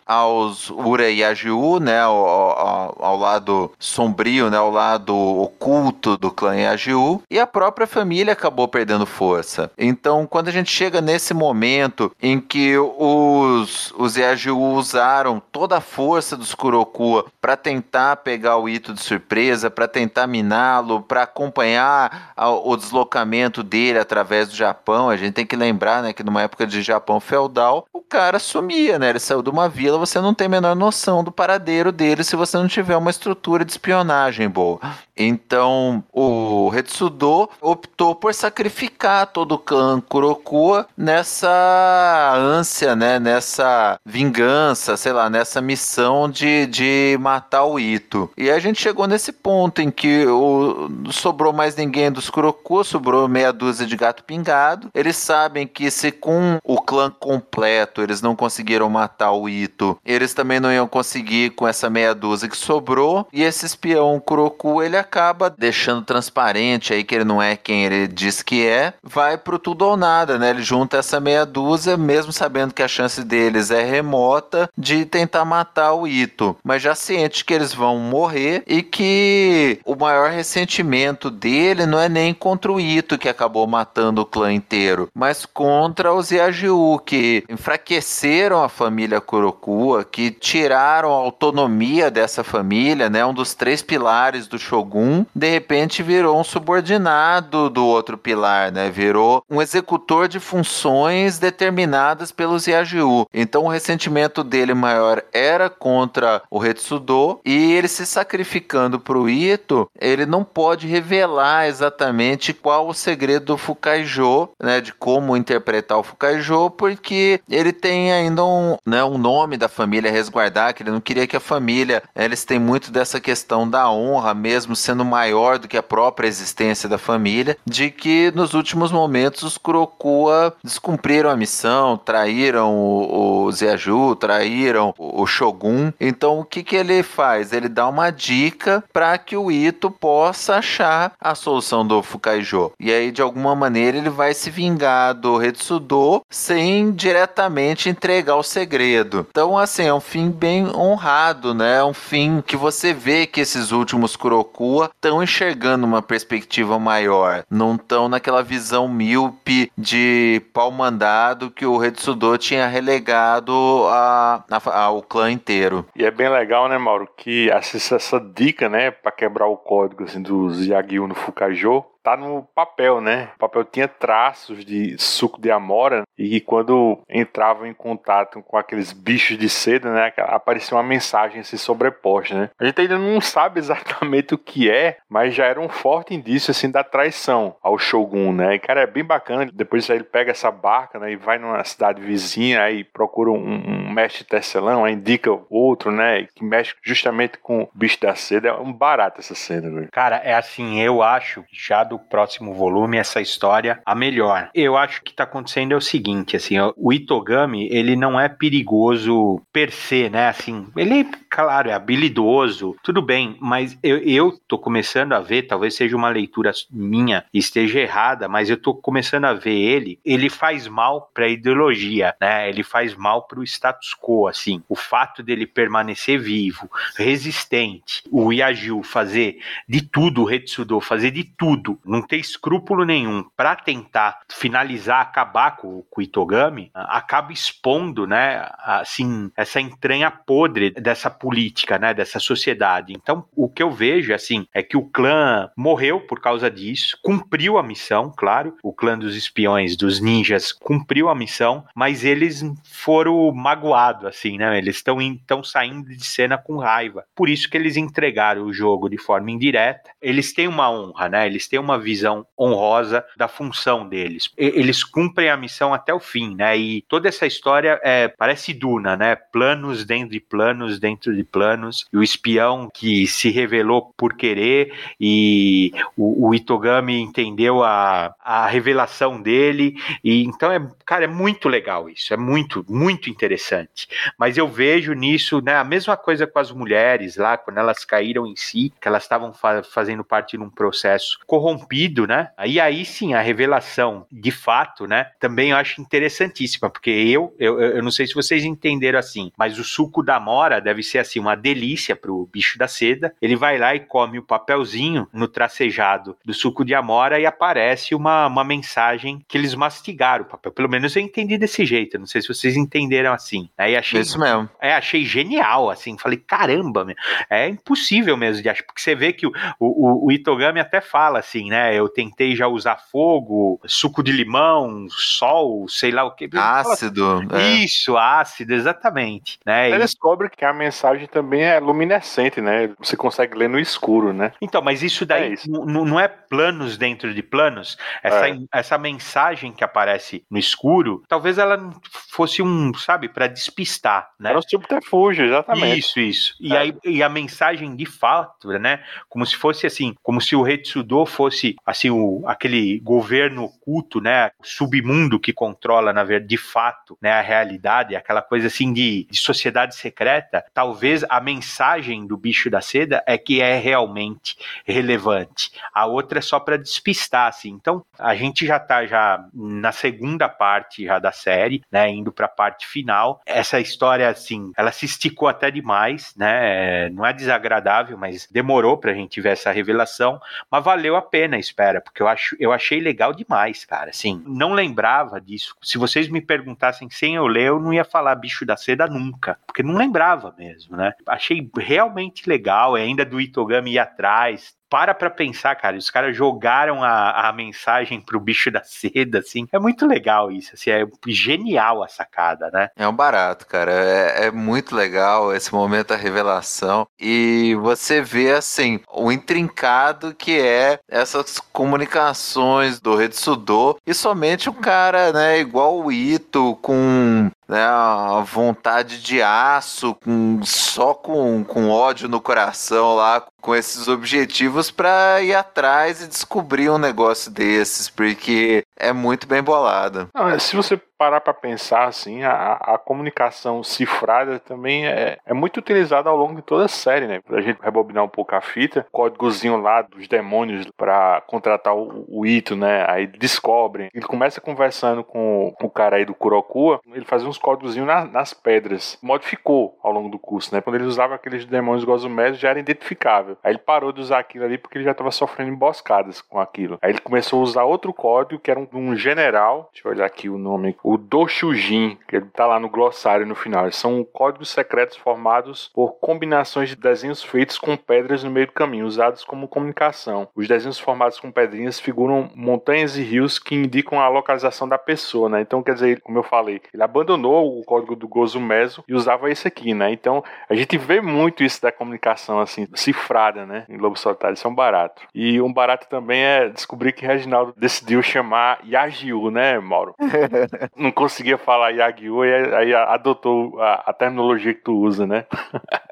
aos Ureyajiu, né, ao, ao, ao, lado sombrio, né, ao lado oculto do clã Yajiu, e a própria família acabou perdendo força. Então, quando a gente chega nesse momento em que os, os Yajiu usaram toda a força dos Kurokua para tentar pegar o Ito de surpresa, para tentar miná-lo, para acompanhar o deslocamento dele através do Japão, a gente tem que lembrar, né, que numa época de Japão feudal, o cara sumia, né? Ele saiu de uma vila, você não tem a menor noção do paradeiro dele se você não tiver uma estrutura de espionagem boa. Então, o Retsudo optou por sacrificar todo o clã Kurokua nessa ânsia, né, nessa vingança, sei lá, nessa missão de, de matar o Ito. E a gente chegou nesse ponto em que o, sobrou mais ninguém dos Kurokua, sobrou meia dúzia de gato pingado. Eles sabem que se com o clã completo eles não conseguiram matar o Ito, eles também não iam conseguir com essa meia dúzia que sobrou. E esse espião Kuroku, ele acaba deixando transparente aí que ele não é quem ele diz que é, vai pro tudo ou nada, né? Ele junta essa meia dúzia, mesmo sabendo que a chance deles é remota, de tentar matar o Ito, mas já ciente que eles vão morrer e que o maior ressentimento dele não é nem contra o Ito que acabou matando o clã inteiro, mas contra os Yajiu, que enfraqueceram a família Kurokua, que tiraram a autonomia dessa família, né? Um dos três pilares do Shogun, de repente virou um subordinado do outro pilar, né? Virou um executor de funções determinadas pelos Yajiu. Então o ressentimento dele maior era contra o Retsudo e ele se sacrificando para o Ito, ele não pode revelar exatamente qual o segredo do Fukaijo, né? De como interpretar o Fukaijo, porque ele tem ainda um, né, um nome da família resguardar, que ele não queria que a família, eles têm muito dessa questão da honra, mesmo sendo maior do que a própria existência da família, de que nos últimos momentos os Kurokua descumpriram a missão, traíram o, o Zeaju, traíram o, o Shogun. Então o que, que ele faz? Ele dá uma dica para que o Ito possa achar a solução do Fukaijo. E aí, de alguma maneira, ele vai se vingar do Retsudo sem diretamente entregar o segredo. Então, assim, é um fim bem honrado, né? É um fim que você vê que esses últimos Kurokua estão enxergando uma perspectiva maior. Não estão naquela visão míope de pau mandado que o Retsudo tinha relegado a, a, ao clã inteiro. E é bem legal, né, Mauro, que essa, essa dica, né, para quebrar o código assim, dos Yagyu no Fukajo, tá no papel, né? O papel tinha traços de suco de amora e quando entravam em contato com aqueles bichos de seda, né, aparecia uma mensagem se sobreposta, né? A gente ainda não sabe exatamente o que é, mas já era um forte indício assim da traição ao Shogun, né? E cara, é bem bacana. Depois aí ele pega essa barca, né, e vai numa cidade vizinha aí procura um, um mestre tecelão, aí indica outro, né, que mexe justamente com o bicho da seda. É um barato essa cena, velho. Cara, é assim, eu acho já do próximo volume essa história a melhor. Eu acho que está acontecendo é o seguinte, assim, o Itogami, ele não é perigoso per se, né? Assim, ele, claro, é habilidoso, tudo bem, mas eu, eu tô começando a ver, talvez seja uma leitura minha esteja errada, mas eu tô começando a ver ele, ele faz mal para a ideologia, né? Ele faz mal para o status quo, assim. O fato dele permanecer vivo, resistente, o Yaju fazer de tudo, o Retsudo fazer de tudo não ter escrúpulo nenhum para tentar finalizar, acabar com, com o Itogami, acaba expondo, né, assim, essa entranha podre dessa política, né, dessa sociedade. Então, o que eu vejo, assim, é que o clã morreu por causa disso, cumpriu a missão, claro, o clã dos espiões, dos ninjas, cumpriu a missão, mas eles foram magoados, assim, né, eles estão saindo de cena com raiva. Por isso que eles entregaram o jogo de forma indireta. Eles têm uma honra, né, eles têm uma uma visão honrosa da função deles. Eles cumprem a missão até o fim, né? E toda essa história é, parece Duna, né? Planos dentro de planos dentro de planos. E o espião que se revelou por querer e o, o Itogami entendeu a, a revelação dele. E então é, cara, é muito legal isso. É muito, muito interessante. Mas eu vejo nisso, né? A mesma coisa com as mulheres lá, quando elas caíram em si, que elas estavam fa fazendo parte de um processo corrompido, né? Aí aí sim a revelação de fato, né? Também eu acho interessantíssima, porque eu, eu, eu não sei se vocês entenderam assim, mas o suco da mora deve ser assim uma delícia pro bicho da seda. Ele vai lá e come o papelzinho no tracejado do suco de amora e aparece uma, uma mensagem que eles mastigaram o papel. Pelo menos eu entendi desse jeito. não sei se vocês entenderam assim. Aí achei isso mesmo. É, achei genial assim. Falei caramba, meu, é impossível mesmo de achar, porque você vê que o, o, o Itogami até fala assim, né? Eu tentei já usar fogo, suco de limão, sol, sei lá o que. Ácido. É. Isso, ácido, exatamente. Né? Ele descobre que a mensagem também é luminescente, né? Você consegue ler no escuro, né? Então, mas isso daí é isso. não é planos dentro de planos. Essa, é. essa mensagem que aparece no escuro, talvez ela fosse um, sabe, para despistar, né? Era um subterfúgio, exatamente. Isso, isso. E, é. aí, e a mensagem de fato, né? Como se fosse assim, como se o Retsudo fosse assim o, aquele governo oculto, né? O submundo que controla na verdade de fato, né? A realidade, aquela coisa assim de, de sociedade secreta. Talvez a mensagem do bicho da seda é que é realmente relevante. A outra é só para despistar, assim. Então a gente já tá já na segunda parte já da série, né? Indo para a parte final. Essa história assim, ela se esticou até demais, né? Não é desagradável, mas demorou pra gente ver essa revelação, mas valeu a pena a espera, porque eu, acho, eu achei legal demais, cara. Assim, não lembrava disso. Se vocês me perguntassem sem eu ler, eu não ia falar bicho da seda nunca, porque não lembrava mesmo, né? Achei realmente legal, ainda do Itogami ir atrás, para pra pensar, cara. Os caras jogaram a, a mensagem pro bicho da seda, assim. É muito legal isso, assim. É genial a sacada, né? É um barato, cara. É, é muito legal esse momento da revelação. E você vê, assim, o intrincado que é essas comunicações do Retsudo. E somente um cara, né, igual o Ito, com né, a vontade de aço, com, só com, com ódio no coração lá, com esses objetivos para ir atrás e descobrir um negócio desses, porque é muito bem bolado. Não, se você parar para pensar assim, a, a, comunicação cifrada também é, é muito utilizada ao longo de toda a série, né? Pra gente rebobinar um pouco a fita, códigozinho lá dos demônios para contratar o, o, Ito, né? Aí descobrem. Ele começa conversando com o cara aí do Kurokua, ele fazia uns códigozinhos na, nas pedras. Modificou ao longo do curso, né? Quando ele usava aqueles demônios gozumesos já era identificável. Aí ele parou de usar aquilo ali porque ele já estava sofrendo emboscadas com aquilo. Aí ele começou a usar outro código que era um, um general, deixa eu olhar aqui o nome, o Doshujin, que ele tá lá no glossário no final. São códigos secretos formados por combinações de desenhos feitos com pedras no meio do caminho, usados como comunicação. Os desenhos formados com pedrinhas figuram montanhas e rios que indicam a localização da pessoa, né? Então, quer dizer, como eu falei, ele abandonou o código do Gozumeso e usava esse aqui, né? Então, a gente vê muito isso da comunicação, assim, cifrada, né? Em Lobo Solitário, isso é um barato. E um barato também é descobrir que Reginaldo decidiu chamar Yagiu, né, Mauro? não conseguia falar Yagyu e aí adotou a, a terminologia que tu usa, né?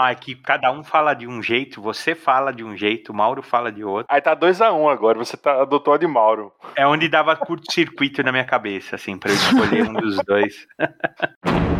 Ah, é que cada um fala de um jeito, você fala de um jeito, o Mauro fala de outro. Aí tá 2x1 um agora, você tá, adotou a de Mauro. É onde dava curto-circuito na minha cabeça, assim, pra eu escolher um dos dois.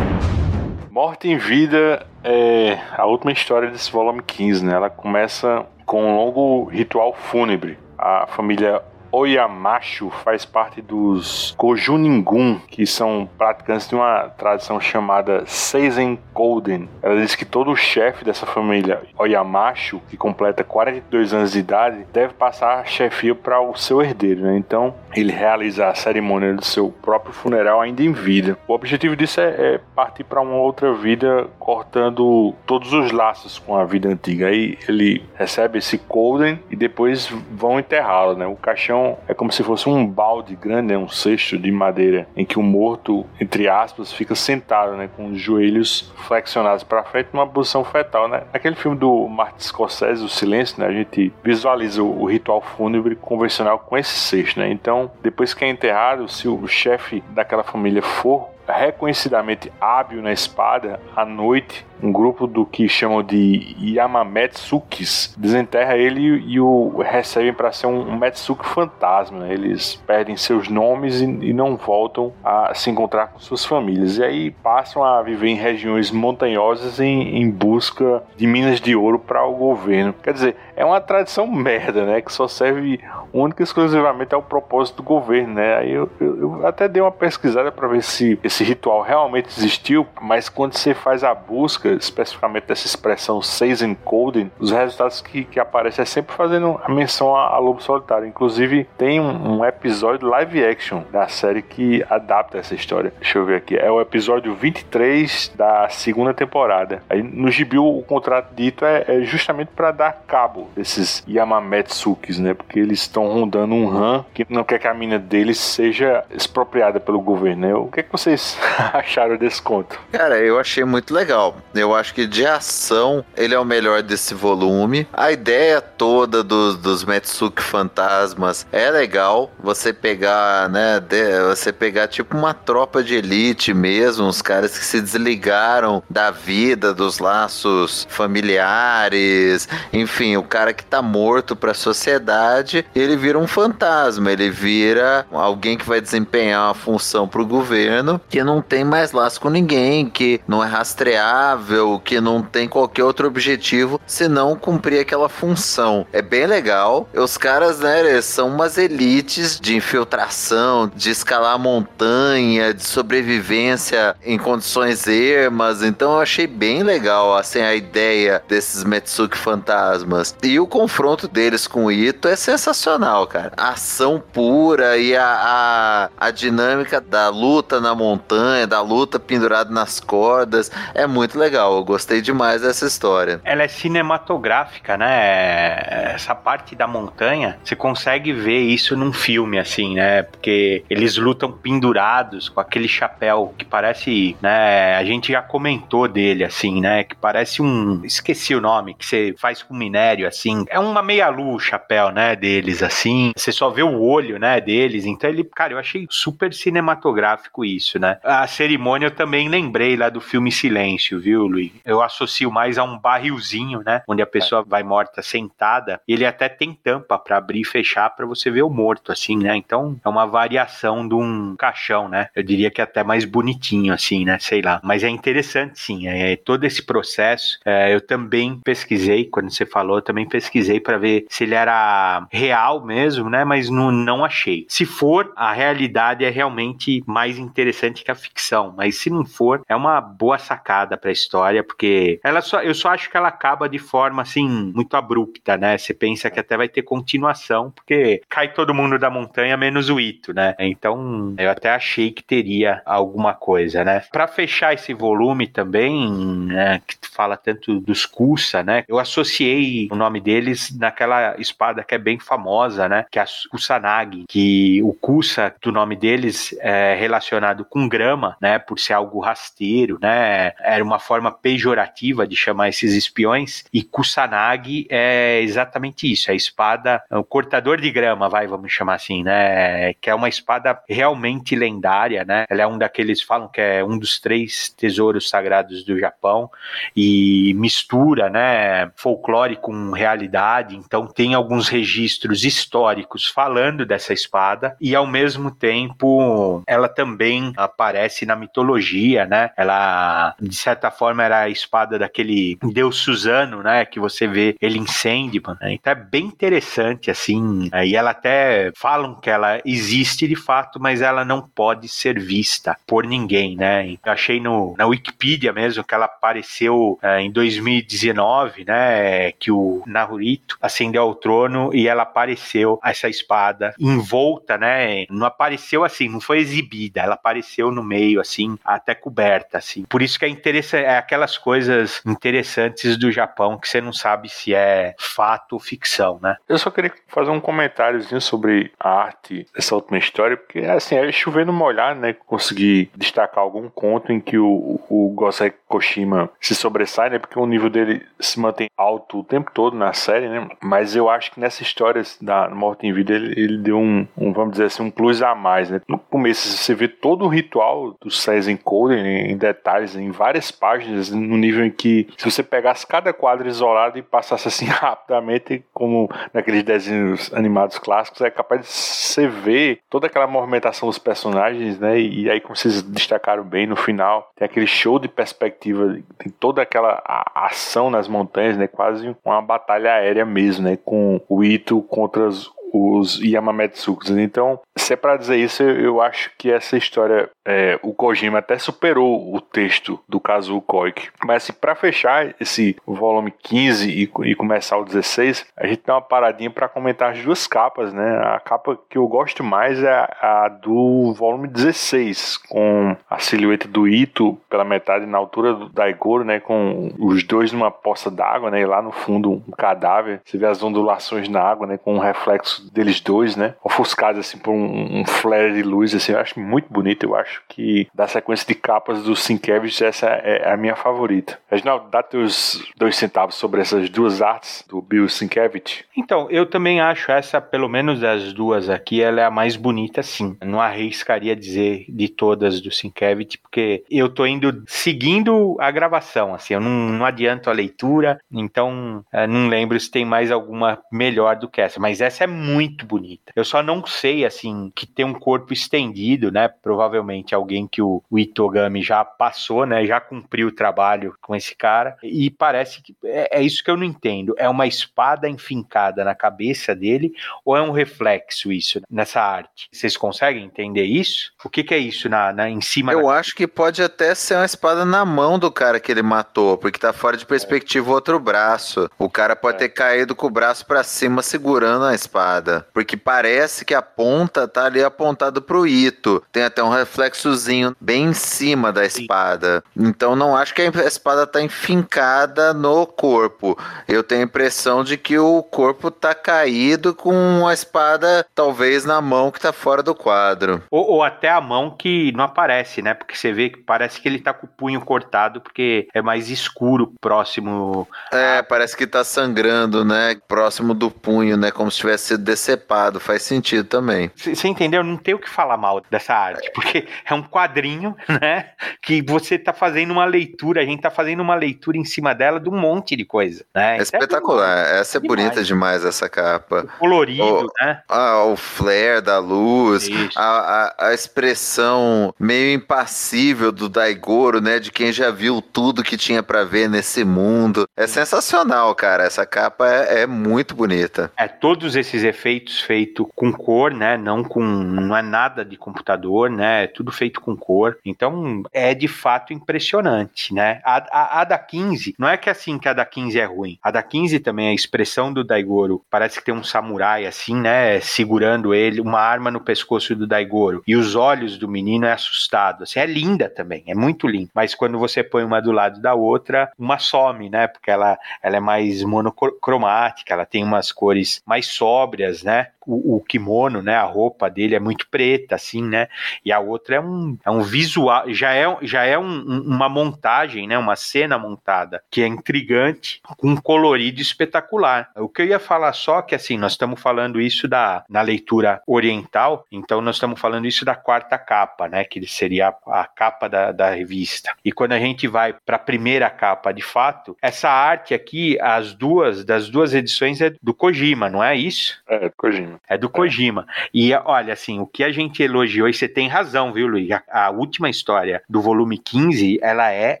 Morte em Vida é a última história desse volume 15, né? Ela começa com um longo ritual fúnebre. A família Oyamacho faz parte dos Kojuningun, que são praticantes de uma tradição chamada Seizen Golden. Ela diz que todo chefe dessa família Oyamacho, que completa 42 anos de idade, deve passar a chefia para o seu herdeiro. Né? Então, ele realiza a cerimônia do seu próprio funeral ainda em vida. O objetivo disso é, é partir para uma outra vida, cortando todos os laços com a vida antiga. Aí ele recebe esse Golden e depois vão enterrá-lo. Né? O caixão é como se fosse um balde grande, né? um cesto de madeira, em que o morto, entre aspas, fica sentado, né? com os joelhos flexionados para frente, numa posição fetal. Né? Aquele filme do Martin Scorsese, O Silêncio, né? a gente visualiza o ritual fúnebre convencional com esse cesto. Né? Então, depois que é enterrado, se o chefe daquela família for reconhecidamente hábil na espada, à noite um grupo do que chamam de Yamametsukis desenterra ele e o recebem para ser um Metsuki fantasma. Né? Eles perdem seus nomes e, e, não voltam a se encontrar com suas famílias. E aí passam a viver em regiões montanhosas em, em busca de minas de ouro para o governo. Quer dizer, é uma tradição merda, né? Que só serve única e exclusivamente ao propósito do governo, né? Aí eu, eu, eu até dei uma pesquisada para ver se esse ritual realmente existiu, mas quando você faz a busca especificamente dessa expressão seis encoding, os resultados que, que aparecem é sempre fazendo a menção a, a Lobo Solitário. Inclusive, tem um, um, episódio live action da série que adapta essa história. Deixa eu ver aqui. É o episódio 23 da segunda temporada. Aí, no gibi, o contrato dito é, é justamente para dar cabo desses Yamametsukis, né? Porque eles estão rondando um Han que não quer que a mina deles seja expropriada pelo governo. Né? O que, é que vocês acharam desse conto? Cara, eu achei muito legal. Eu acho que de ação ele é o melhor desse volume. A ideia toda dos, dos Metsuki fantasmas é legal. Você pegar, né? De, você pegar tipo uma tropa de elite mesmo, os caras que se desligaram da vida, dos laços familiares, enfim, o cara que tá morto pra sociedade, ele vira um fantasma, ele vira alguém que vai desempenhar uma função pro governo que não tem mais laço com ninguém, que não é rastreável que não tem qualquer outro objetivo senão cumprir aquela função. É bem legal. Os caras, né, são umas elites de infiltração, de escalar montanha, de sobrevivência em condições ermas. Então eu achei bem legal assim a ideia desses Metsuki fantasmas. E o confronto deles com o Ito é sensacional, cara. A ação pura e a, a, a dinâmica da luta na montanha, da luta pendurado nas cordas, é muito legal legal, eu gostei demais dessa história. Ela é cinematográfica, né? Essa parte da montanha, você consegue ver isso num filme, assim, né? Porque eles lutam pendurados com aquele chapéu que parece, né? A gente já comentou dele, assim, né? Que parece um. Esqueci o nome, que você faz com minério, assim. É uma meia-lua o chapéu, né? Deles, assim. Você só vê o olho, né? Deles. Então ele, cara, eu achei super cinematográfico isso, né? A cerimônia eu também lembrei lá do filme Silêncio, viu? Luiz? Eu associo mais a um barrilzinho, né? Onde a pessoa é. vai morta sentada. E ele até tem tampa para abrir e fechar para você ver o morto, assim, né? Então é uma variação de um caixão, né? Eu diria que é até mais bonitinho, assim, né? Sei lá. Mas é interessante, sim. É, é todo esse processo. É, eu também pesquisei, quando você falou, eu também pesquisei para ver se ele era real mesmo, né? Mas não, não achei. Se for, a realidade é realmente mais interessante que a ficção. Mas se não for, é uma boa sacada para história história, porque ela só, eu só acho que ela acaba de forma assim muito abrupta, né? Você pensa que até vai ter continuação, porque cai todo mundo da montanha menos o Ito, né? Então eu até achei que teria alguma coisa, né? Para fechar esse volume também, né, que fala tanto dos Kusa, né? Eu associei o nome deles naquela espada que é bem famosa, né? Que é a Kusanagi, que o Kusa do nome deles é relacionado com grama, né? Por ser algo rasteiro, né? Era uma forma forma pejorativa de chamar esses espiões, e Kusanagi é exatamente isso, é a espada, é o cortador de grama, vai, vamos chamar assim, né? Que é uma espada realmente lendária, né? Ela é um daqueles, falam que é um dos três tesouros sagrados do Japão, e mistura, né, folclore com realidade, então tem alguns registros históricos falando dessa espada, e ao mesmo tempo ela também aparece na mitologia, né? Ela, de certa forma, forma era a espada daquele deus Suzano, né? Que você vê ele Sandman. Né? Então é bem interessante, assim. Né? E ela até falam que ela existe de fato, mas ela não pode ser vista por ninguém, né? Eu achei no, na Wikipedia mesmo que ela apareceu é, em 2019, né? Que o Nahurito ascendeu ao trono e ela apareceu, essa espada, envolta, né? Não apareceu assim, não foi exibida, ela apareceu no meio, assim, até coberta, assim. Por isso que é interessante, é aquelas coisas interessantes do Japão que você não sabe se é fato ou ficção, né? Eu só queria fazer um comentáriozinho sobre a arte dessa última história, porque assim, é chovendo molhar, né? Conseguir destacar algum conto em que o, o Gosei Koshima se sobressai, né? Porque o nível dele se mantém alto o tempo todo na série, né? Mas eu acho que nessa história da Morte em Vida ele, ele deu um, um, vamos dizer assim, um plus a mais, né? No começo você vê todo o ritual do Seisen Coden em detalhes, em várias páginas, no nível em que se você pegasse cada quadro isolado e passasse assim rapidamente, como naqueles desenhos animados clássicos, é capaz de você ver toda aquela movimentação dos personagens, né? E, aí, como vocês destacaram bem no final, tem aquele show de perspectiva, tem toda aquela ação nas montanhas, né? Quase uma batalha aérea mesmo, né? Com o Ito contra os, os Yamametsuks. Então, se é para dizer isso, eu acho que essa história, é, o Kojima até superou o texto do Kazuo Koike. Mas, assim, para fechar esse volume 15 e, e, começar o 16, a gente tem uma paradinha para comentar as duas capas, né? A capa que eu gosto mais é a, a do volume 16, com a silhueta do Ito pela metade na altura do Daigoro, né? Com os dois numa poça d'água, né? E lá no fundo um cadáver. Você vê as ondulações na água, né? Com um reflexo deles dois, né? Ofuscados assim por um, um flare de luz, assim, eu acho muito bonito. Eu acho que da sequência de capas do Sienkiewicz, essa é a minha favorita. Reginaldo, dá teus dois centavos sobre essas duas artes do Bill Sienkiewicz. Então, eu também acho essa, pelo menos das duas aqui, ela é a mais bonita, sim. Não arriscaria dizer de todas do Sienkiewicz, porque eu tô indo seguindo a gravação, assim, eu não, não adianto a leitura, então é, não lembro se tem mais alguma melhor do que essa, mas essa é muito muito bonita. Eu só não sei, assim, que tem um corpo estendido, né? Provavelmente alguém que o, o Itogami já passou, né? Já cumpriu o trabalho com esse cara. E parece que é, é isso que eu não entendo. É uma espada enfincada na cabeça dele ou é um reflexo isso nessa arte? Vocês conseguem entender isso? O que, que é isso na, na em cima? Eu acho que pode até ser uma espada na mão do cara que ele matou, porque tá fora de perspectiva o outro braço. O cara pode é. ter caído com o braço para cima segurando a espada porque parece que a ponta tá ali apontada pro Ito. Tem até um reflexozinho bem em cima da espada. Então não acho que a espada tá enfincada no corpo. Eu tenho a impressão de que o corpo tá caído com a espada talvez na mão que tá fora do quadro. Ou, ou até a mão que não aparece, né? Porque você vê que parece que ele tá com o punho cortado porque é mais escuro próximo. É, a... parece que tá sangrando, né? Próximo do punho, né? Como se tivesse sido decepado, faz sentido também. Você entendeu? Não tem o que falar mal dessa arte, porque é um quadrinho, né? Que você tá fazendo uma leitura, a gente tá fazendo uma leitura em cima dela de um monte de coisa, né? É então espetacular, é essa é demais. bonita demais, essa capa. O colorido, o, né? Ah, o flare da luz, a, a, a, expressão meio impassível do Daigoro, né? De quem já viu tudo que tinha para ver nesse mundo. É sensacional, cara. Essa capa é, é muito bonita. É, todos esses efeitos feito com cor, né? Não com não é nada de computador, né? É tudo feito com cor. Então é de fato impressionante, né? A, a, a, da 15, não é que assim que a da 15 é ruim. A da 15 também a expressão do Daigoro, parece que tem um samurai assim, né, segurando ele, uma arma no pescoço do Daigoro. E os olhos do menino é assustado. Assim, é linda também, é muito linda. Mas quando você põe uma do lado da outra, uma some, né? Porque ela ela é mais monocromática, ela tem umas cores mais sóbrias né? O, o, kimono, né? A roupa dele é muito preta, assim, né? E a outra é um, é um visual, já é, já é um, uma montagem, né? Uma cena montada que é intrigante, com um colorido espetacular. O que eu ia falar só que, assim, nós estamos falando isso da, na leitura oriental, então nós estamos falando isso da quarta capa, né? Que seria a, a capa da, da revista. E quando a gente vai para a primeira capa, de fato, essa arte aqui, as duas, das duas edições é do Kojima, não é isso? É É, Kojima. É do Kojima. E olha, assim, o que a gente elogiou, e você tem razão, viu, Luiz? A, a última história do volume 15, ela é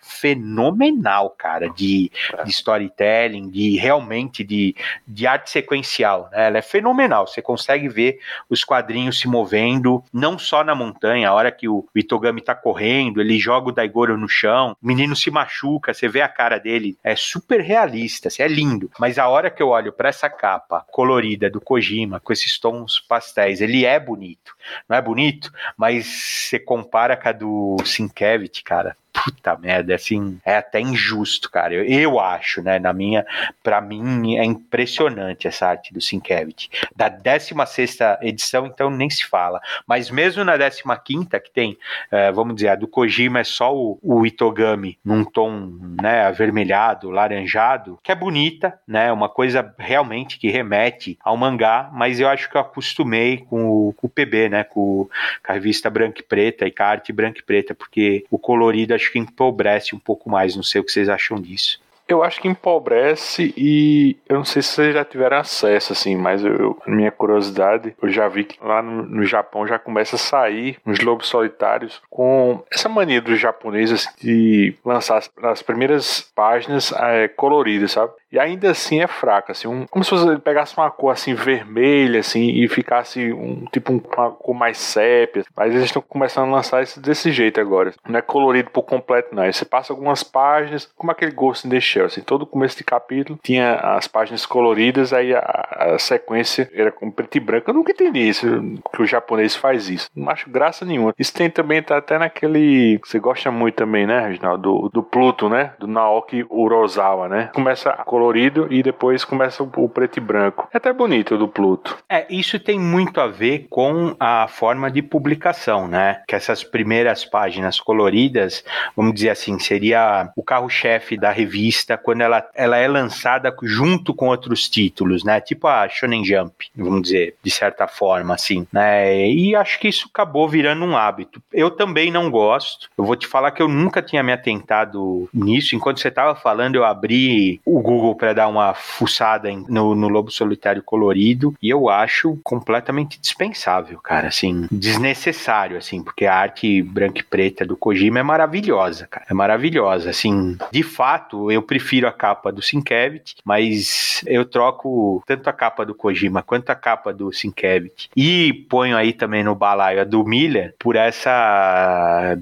fenomenal, cara, de, de storytelling, de realmente de, de arte sequencial. Né? Ela é fenomenal. Você consegue ver os quadrinhos se movendo, não só na montanha, a hora que o Itogami tá correndo, ele joga o Daigoro no chão, o menino se machuca, você vê a cara dele, é super realista, assim, é lindo. Mas a hora que eu olho para essa capa colorida do Kojima, com esses tons pastéis, ele é bonito. Não é bonito, mas você compara com a do Sienkiewicz, cara, puta merda, assim, é até injusto, cara. Eu, eu acho, né, na minha, para mim é impressionante essa arte do Sienkiewicz. Da 16 edição, então nem se fala. Mas mesmo na 15 que tem, é, vamos dizer, a do Kojima é só o, o Itogami num tom, né, avermelhado, laranjado, que é bonita, né, uma coisa realmente que remete ao mangá, mas eu acho que eu acostumei com o, com o PB, né, com, com a revista branca e preta e com a arte branca e preta, porque o colorido acho que empobrece um pouco mais. Não sei o que vocês acham disso. Eu acho que empobrece e eu não sei se vocês já tiveram acesso, assim, mas eu, minha curiosidade, eu já vi que lá no, no, Japão já começa a sair uns lobos solitários com essa mania dos japoneses de lançar as, as primeiras páginas é, coloridas, sabe? E ainda assim é fraca, assim, um, como se você pegasse uma cor assim vermelha, assim, e ficasse um tipo um, uma cor mais sépia. Mas eles estão começando a lançar isso desse jeito agora. Não é colorido por completo, não. Aí você passa algumas páginas, como aquele Ghost in the Shell, assim, todo começo de capítulo tinha as páginas coloridas, aí a, a sequência era com preto e branco. Eu nunca entendi isso, que o japonês faz isso. Não acho graça nenhuma. Isso tem também, tá até naquele. Você gosta muito também, né, Reginaldo? Do, do Pluto, né? Do Naoki Urosawa, né? Começa colorido e depois começa o preto e branco. É até bonito o do Pluto. É, isso tem muito a ver com a forma de publicação, né? Que essas primeiras páginas coloridas, vamos dizer assim, seria o carro-chefe da revista quando ela, ela é lançada junto com outros títulos, né? Tipo a Shonen Jump, vamos dizer, de certa forma, assim, né? E acho que isso acabou virando um hábito. Eu também não gosto. Eu vou te falar que eu nunca tinha me atentado nisso. Enquanto você estava falando, eu abri o Google Google para dar uma fuçada no, no Lobo Solitário colorido e eu acho completamente dispensável, cara, assim, desnecessário, assim, porque a arte branca e preta do Kojima é maravilhosa, cara, é maravilhosa, assim, de fato, eu prefiro a capa do Sienkiewicz, mas eu troco tanto a capa do Kojima quanto a capa do Sienkiewicz e ponho aí também no balaio a do Miller por essa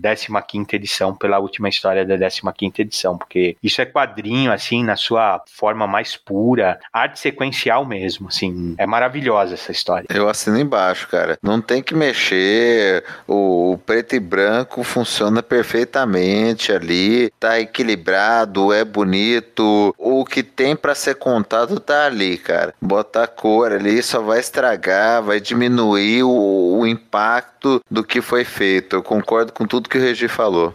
15 edição, pela última história da 15 edição, porque isso é quadrinho, assim, na sua forma mais pura, arte sequencial mesmo, assim, é maravilhosa essa história. Eu assino embaixo, cara. Não tem que mexer, o preto e branco funciona perfeitamente ali, tá equilibrado, é bonito, o que tem para ser contado tá ali, cara. Botar cor ali só vai estragar, vai diminuir o, o impacto do que foi feito. Eu concordo com tudo que o Regi falou.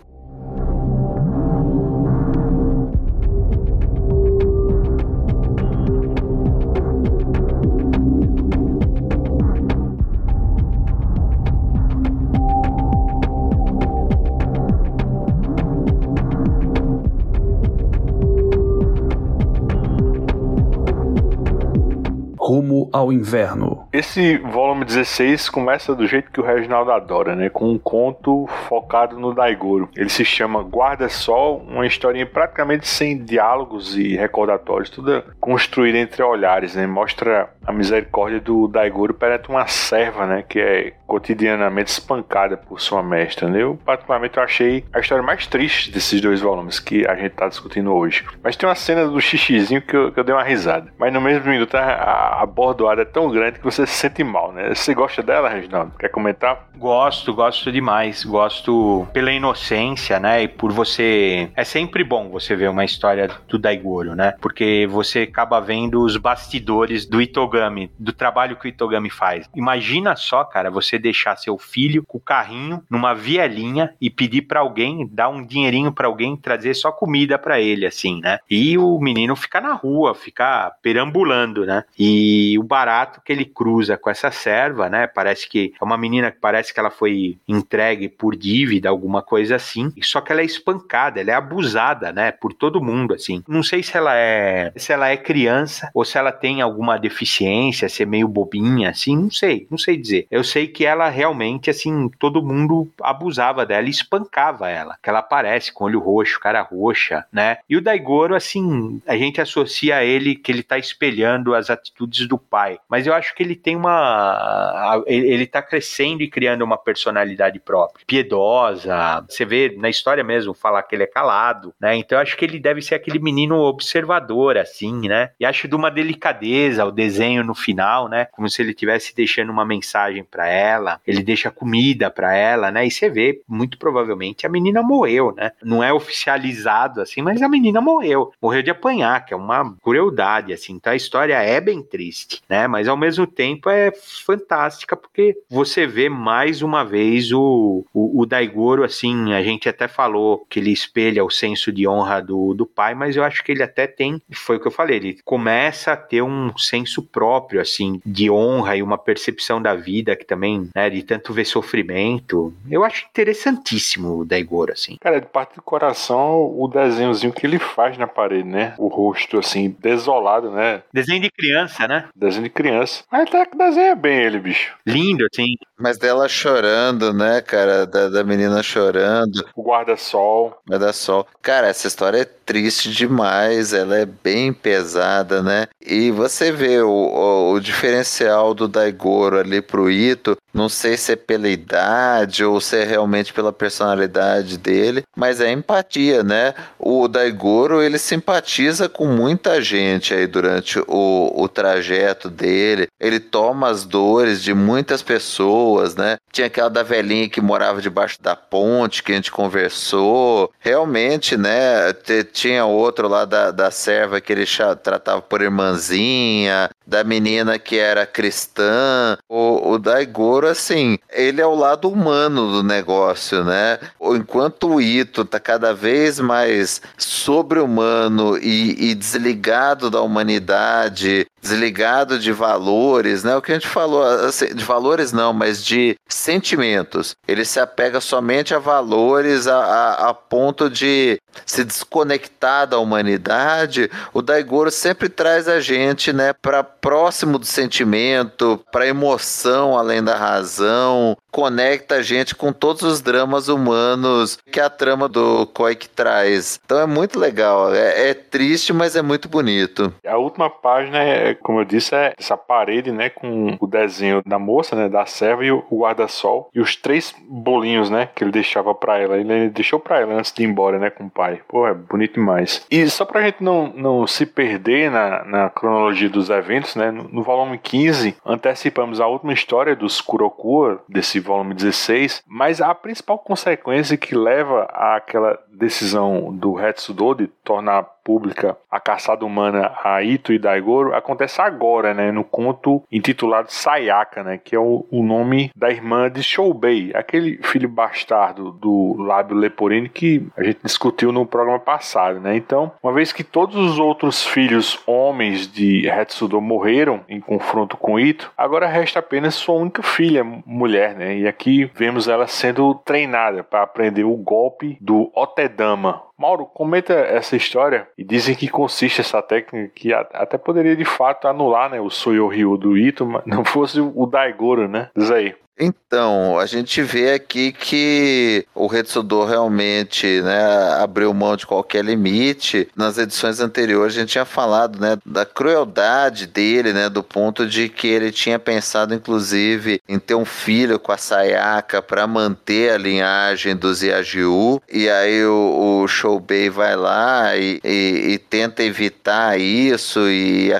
Ao inverno. Esse volume 16 começa do jeito que o Reginaldo adora, né? Com um conto focado no Daigoro. Ele se chama Guarda-Sol, uma historinha praticamente sem diálogos e recordatórios, tudo construído entre olhares, né? Mostra a misericórdia do Daigoro perante uma serva, né? Que é cotidianamente espancada por sua mestra. Né? Eu, particularmente, eu achei a história mais triste desses dois volumes que a gente está discutindo hoje. Mas tem uma cena do xixizinho que eu, que eu dei uma risada. Mas no mesmo minuto a, a bordoada é tão grande que você se sente mal, né? Você gosta dela, Reginaldo? Quer comentar? Gosto, gosto demais. Gosto pela inocência, né? E por você. É sempre bom você ver uma história do Daigoro, né? Porque você acaba vendo os bastidores do Itogami, do trabalho que o Itogami faz. Imagina só, cara, você deixar seu filho com o carrinho numa vielinha e pedir para alguém, dar um dinheirinho para alguém trazer só comida para ele, assim, né? E o menino fica na rua, fica perambulando, né? E o barato que ele cruza com essa serva, né? Parece que é uma menina que parece que ela foi entregue por dívida, alguma coisa assim. Só que ela é espancada, ela é abusada, né? Por todo mundo, assim. Não sei se ela é se ela é criança ou se ela tem alguma deficiência ser meio bobinha, assim, não sei, não sei dizer. Eu sei que ela realmente, assim, todo mundo abusava dela e espancava ela. Que ela aparece com olho roxo, cara roxa, né? E o Daigoro, assim, a gente associa a ele que ele tá espelhando as atitudes do pai. Mas eu acho que ele tem uma. Ele tá crescendo e criando uma personalidade própria. Piedosa. Você vê na história mesmo falar que ele é calado, né? Então eu acho que ele deve ser aquele menino observador, assim, né? E acho de uma delicadeza o desenho no final, né? Como se ele estivesse deixando uma mensagem para ela. Ele deixa comida para ela, né? E você vê, muito provavelmente, a menina morreu, né? Não é oficializado assim, mas a menina morreu. Morreu de apanhar, que é uma crueldade, assim. Então a história é bem triste, né? Mas ao mesmo tempo é fantástica porque você vê mais uma vez o, o, o Daigoro, assim, a gente até falou que ele espelha o senso de honra do, do pai, mas eu acho que ele até tem, foi o que eu falei, ele começa a ter um senso próprio, assim, de honra e uma percepção da vida que também, né, de tanto ver sofrimento. Eu acho interessantíssimo o Daigoro, assim. Cara, de parte do coração, o desenhozinho que ele faz na parede, né? O rosto, assim, desolado, né? Desenho de criança, né? Desenho de criança. Mas até que desenha bem ele, bicho. Lindo, assim. Mas dela chorando, né, cara? Da, da menina chorando. O guarda-sol. Guarda-sol. Cara, essa história é triste demais. Ela é bem pesada, né? E você vê o, o, o diferencial do Daigoro ali pro Ito. Não sei se é pela idade ou se é realmente pela personalidade dele, mas é empatia, né? O Daigoro, ele simpatiza com muita gente aí durante o, o trajeto dele. Ele toma as dores de muitas pessoas, né? Tinha aquela da velhinha que morava debaixo da ponte que a gente conversou. Realmente, né? Tinha outro lá da, da serva que ele tratava por irmãzinha, da menina que era cristã. O, o Daigoro, assim, ele é o lado humano do negócio, né? Enquanto o Ito tá cada vez mais sobre-humano e, e desligado da humanidade, desligado de valores, né? O que a gente falou, assim, de valores não, mas de sentimentos. Ele se apega somente a valores a, a, a ponto de se desconectar da humanidade. O Daigoro sempre traz a gente, né, para próximo do sentimento, para emoção além da razão, conecta a gente com todos os dramas humanos que a trama do Koik traz. Então é muito legal. É, é, triste, mas é muito bonito. A última página, é, como eu disse, é essa parede, né, com o desenho da moça, né, da serva e o guarda-sol e os três bolinhos, né, que ele deixava para ela. Ele deixou para ela antes de ir embora, né, com pai. Pô, é bonito demais. E só pra gente não, não se perder na, na cronologia dos eventos, né, no, no volume 15, antecipamos a última história dos Kurokua, desse volume 16, mas a principal consequência que leva àquela decisão do Hetsudo de tornar pública a caçada humana a Ito e Daigoro acontece agora, né, no conto intitulado Sayaka, né, que é o, o nome da irmã de Shoubei, aquele filho bastardo do lábio leporino que a gente discutiu no programa passado, né? Então, uma vez que todos os outros filhos homens de Hetsudo morreram em confronto com Ito, agora resta apenas sua única filha, mulher, né? E aqui vemos ela sendo treinada para aprender o golpe do Otedama, Mauro, comenta essa história e dizem que consiste essa técnica que até poderia de fato anular né, o Soyo Ryu do Ito, mas não fosse o Daigoro, né? Diz aí. Então, a gente vê aqui que o Retsudo realmente né, abriu mão de qualquer limite. Nas edições anteriores a gente tinha falado né, da crueldade dele, né, do ponto de que ele tinha pensado inclusive em ter um filho com a Sayaka para manter a linhagem dos Yajiu. E aí o, o Shoubei vai lá e, e, e, tenta evitar isso e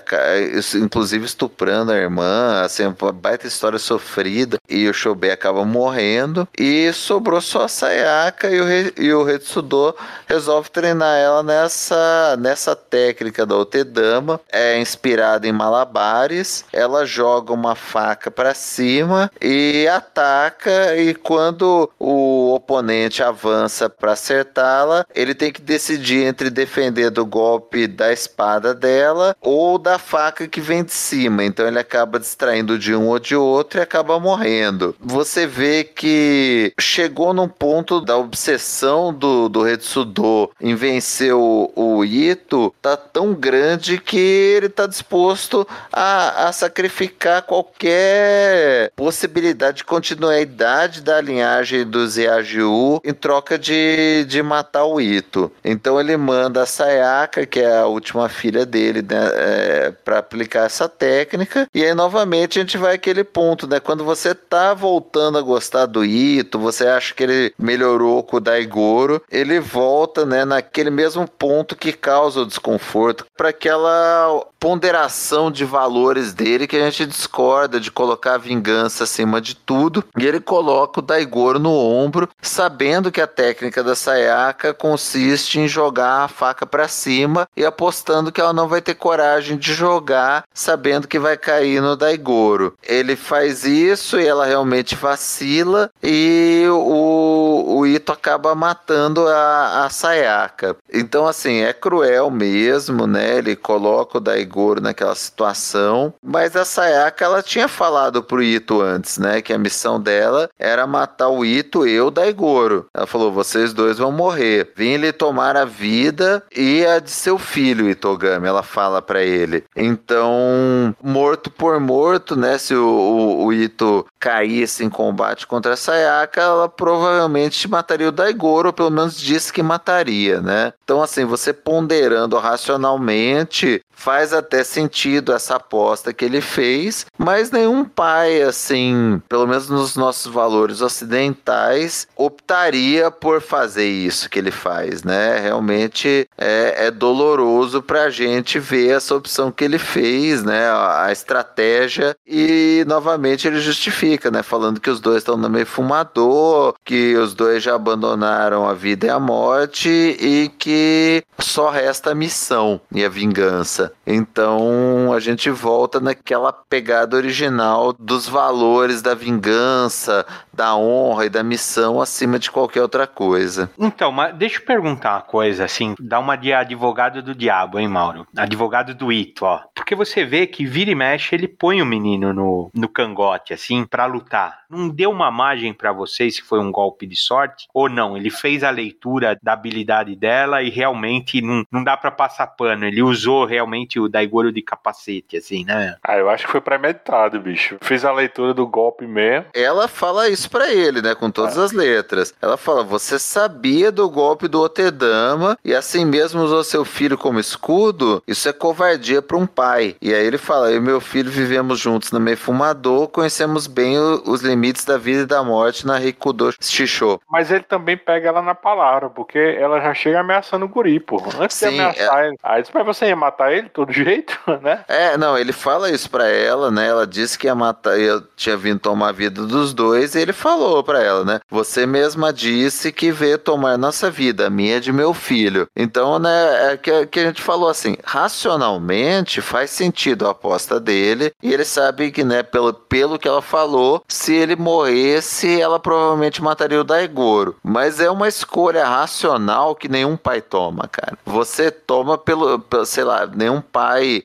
inclusive estuprando a irmã, assim, uma baita história sofrida. E o Shobei acaba morrendo e sobrou só a Sayaka e o, Re, e o Retsudo resolve treinar ela nessa, nessa técnica da Otedama, é inspirada em malabares, ela joga uma faca para cima e ataca e quando o oponente avança para acertá-la, ele tem que decidir entre defender do golpe da espada dela ou da faca que vem de cima, então ele acaba distraindo de um ou de outro e acaba morrendo. Você vê que chegou num ponto da obsessão do, do Retsudo em vencer o, o Ito, tá tão grande que ele tá disposto a, a sacrificar qualquer possibilidade de continuidade da linhagem dos Yajiu em troca de, de matar o Ito. Então ele manda a Sayaka, que é a última filha dele, né, é, para aplicar essa técnica. E aí novamente a gente vai aquele ponto, né? Quando você tá voltando a gostar do Ito, você acha que ele melhorou com o Daigoro, ele volta, né, naquele mesmo ponto que causa o desconforto, para aquela ponderação de valores dele que a gente discorda de colocar a vingança acima de tudo. E ele coloca o Daigoro no ombro, sabendo que a técnica da Sayaka consiste em jogar a faca para cima e apostando que ela não vai ter coragem de jogar, sabendo que vai cair no Daigoro. Ele faz isso e ela realmente vacila e o, o Ito acaba matando a, a Sayaka. Então, assim, é cruel mesmo, né? Ele coloca o Daigoro naquela situação, mas a Sayaka ela tinha falado pro Ito antes, né, que a missão dela era matar o Ito e o Daigoro. Ela falou: "Vocês dois vão morrer. Vim lhe tomar a vida e a de seu filho, Itogami", ela fala para ele. Então, morto por morto, né, se o, o, o Ito caísse em combate contra a Sayaka, ela provavelmente mataria o Daigoro, ou pelo menos disse que mataria, né? Então, assim, você ponderando racionalmente, faz até sentido essa aposta que ele fez, mas nenhum pai, assim, pelo menos nos nossos valores ocidentais, optaria por fazer isso que ele faz, né? Realmente é, é doloroso pra gente ver essa opção que ele fez, né? A estratégia, e novamente ele justifica, né? Falando que os dois estão no meio fumador, que os dois já abandonaram a vida e a morte e que só resta a missão e a vingança. Então a gente volta naquela pegada original dos valores da vingança, da honra e da missão acima de qualquer outra coisa. Então, mas deixa eu perguntar uma coisa, assim, dá uma de advogado do diabo, hein, Mauro? Advogado do Ito, ó. Porque você vê que vira e mexe, ele põe o menino no, no cangote, assim, para lutar. Não deu uma margem para vocês se foi um golpe de sorte ou não? Ele fez a leitura da habilidade dela e realmente não, não dá para passar pano. Ele usou realmente o Daigoro de capacete, assim, né? Ah, eu acho que foi premeditado, bicho. Fiz a leitura do golpe mesmo. Ela fala isso para ele, né? Com todas é. as letras. Ela fala: Você sabia do golpe do Otedama e assim mesmo usou seu filho como escudo? Isso é covardia para um pai. E aí ele fala: Eu e meu filho vivemos juntos no meio fumador, conhecemos bem o, os limites da vida e da morte na Rikudo Shisho. Mas ele também pega ela na palavra, porque ela já chega ameaçando o guri, pô. Antes Sim, de ameaçar é... ele. Aí disse, mas você ia matar ele de todo jeito, né? É, não, ele fala isso pra ela, né? Ela disse que ia matar, eu tinha vindo tomar a vida dos dois, e ele falou para ela, né? Você mesma disse que veio tomar nossa vida, a minha de meu filho. Então, né, é que, que a gente falou assim, racionalmente faz sentido a aposta dele, e ele sabe que, né, pelo, pelo que ela falou, se ele morresse, ela provavelmente mataria o Daigoro. Mas é uma escolha racional que nenhum pai toma, cara. Você toma pelo, pelo sei lá, nenhum pai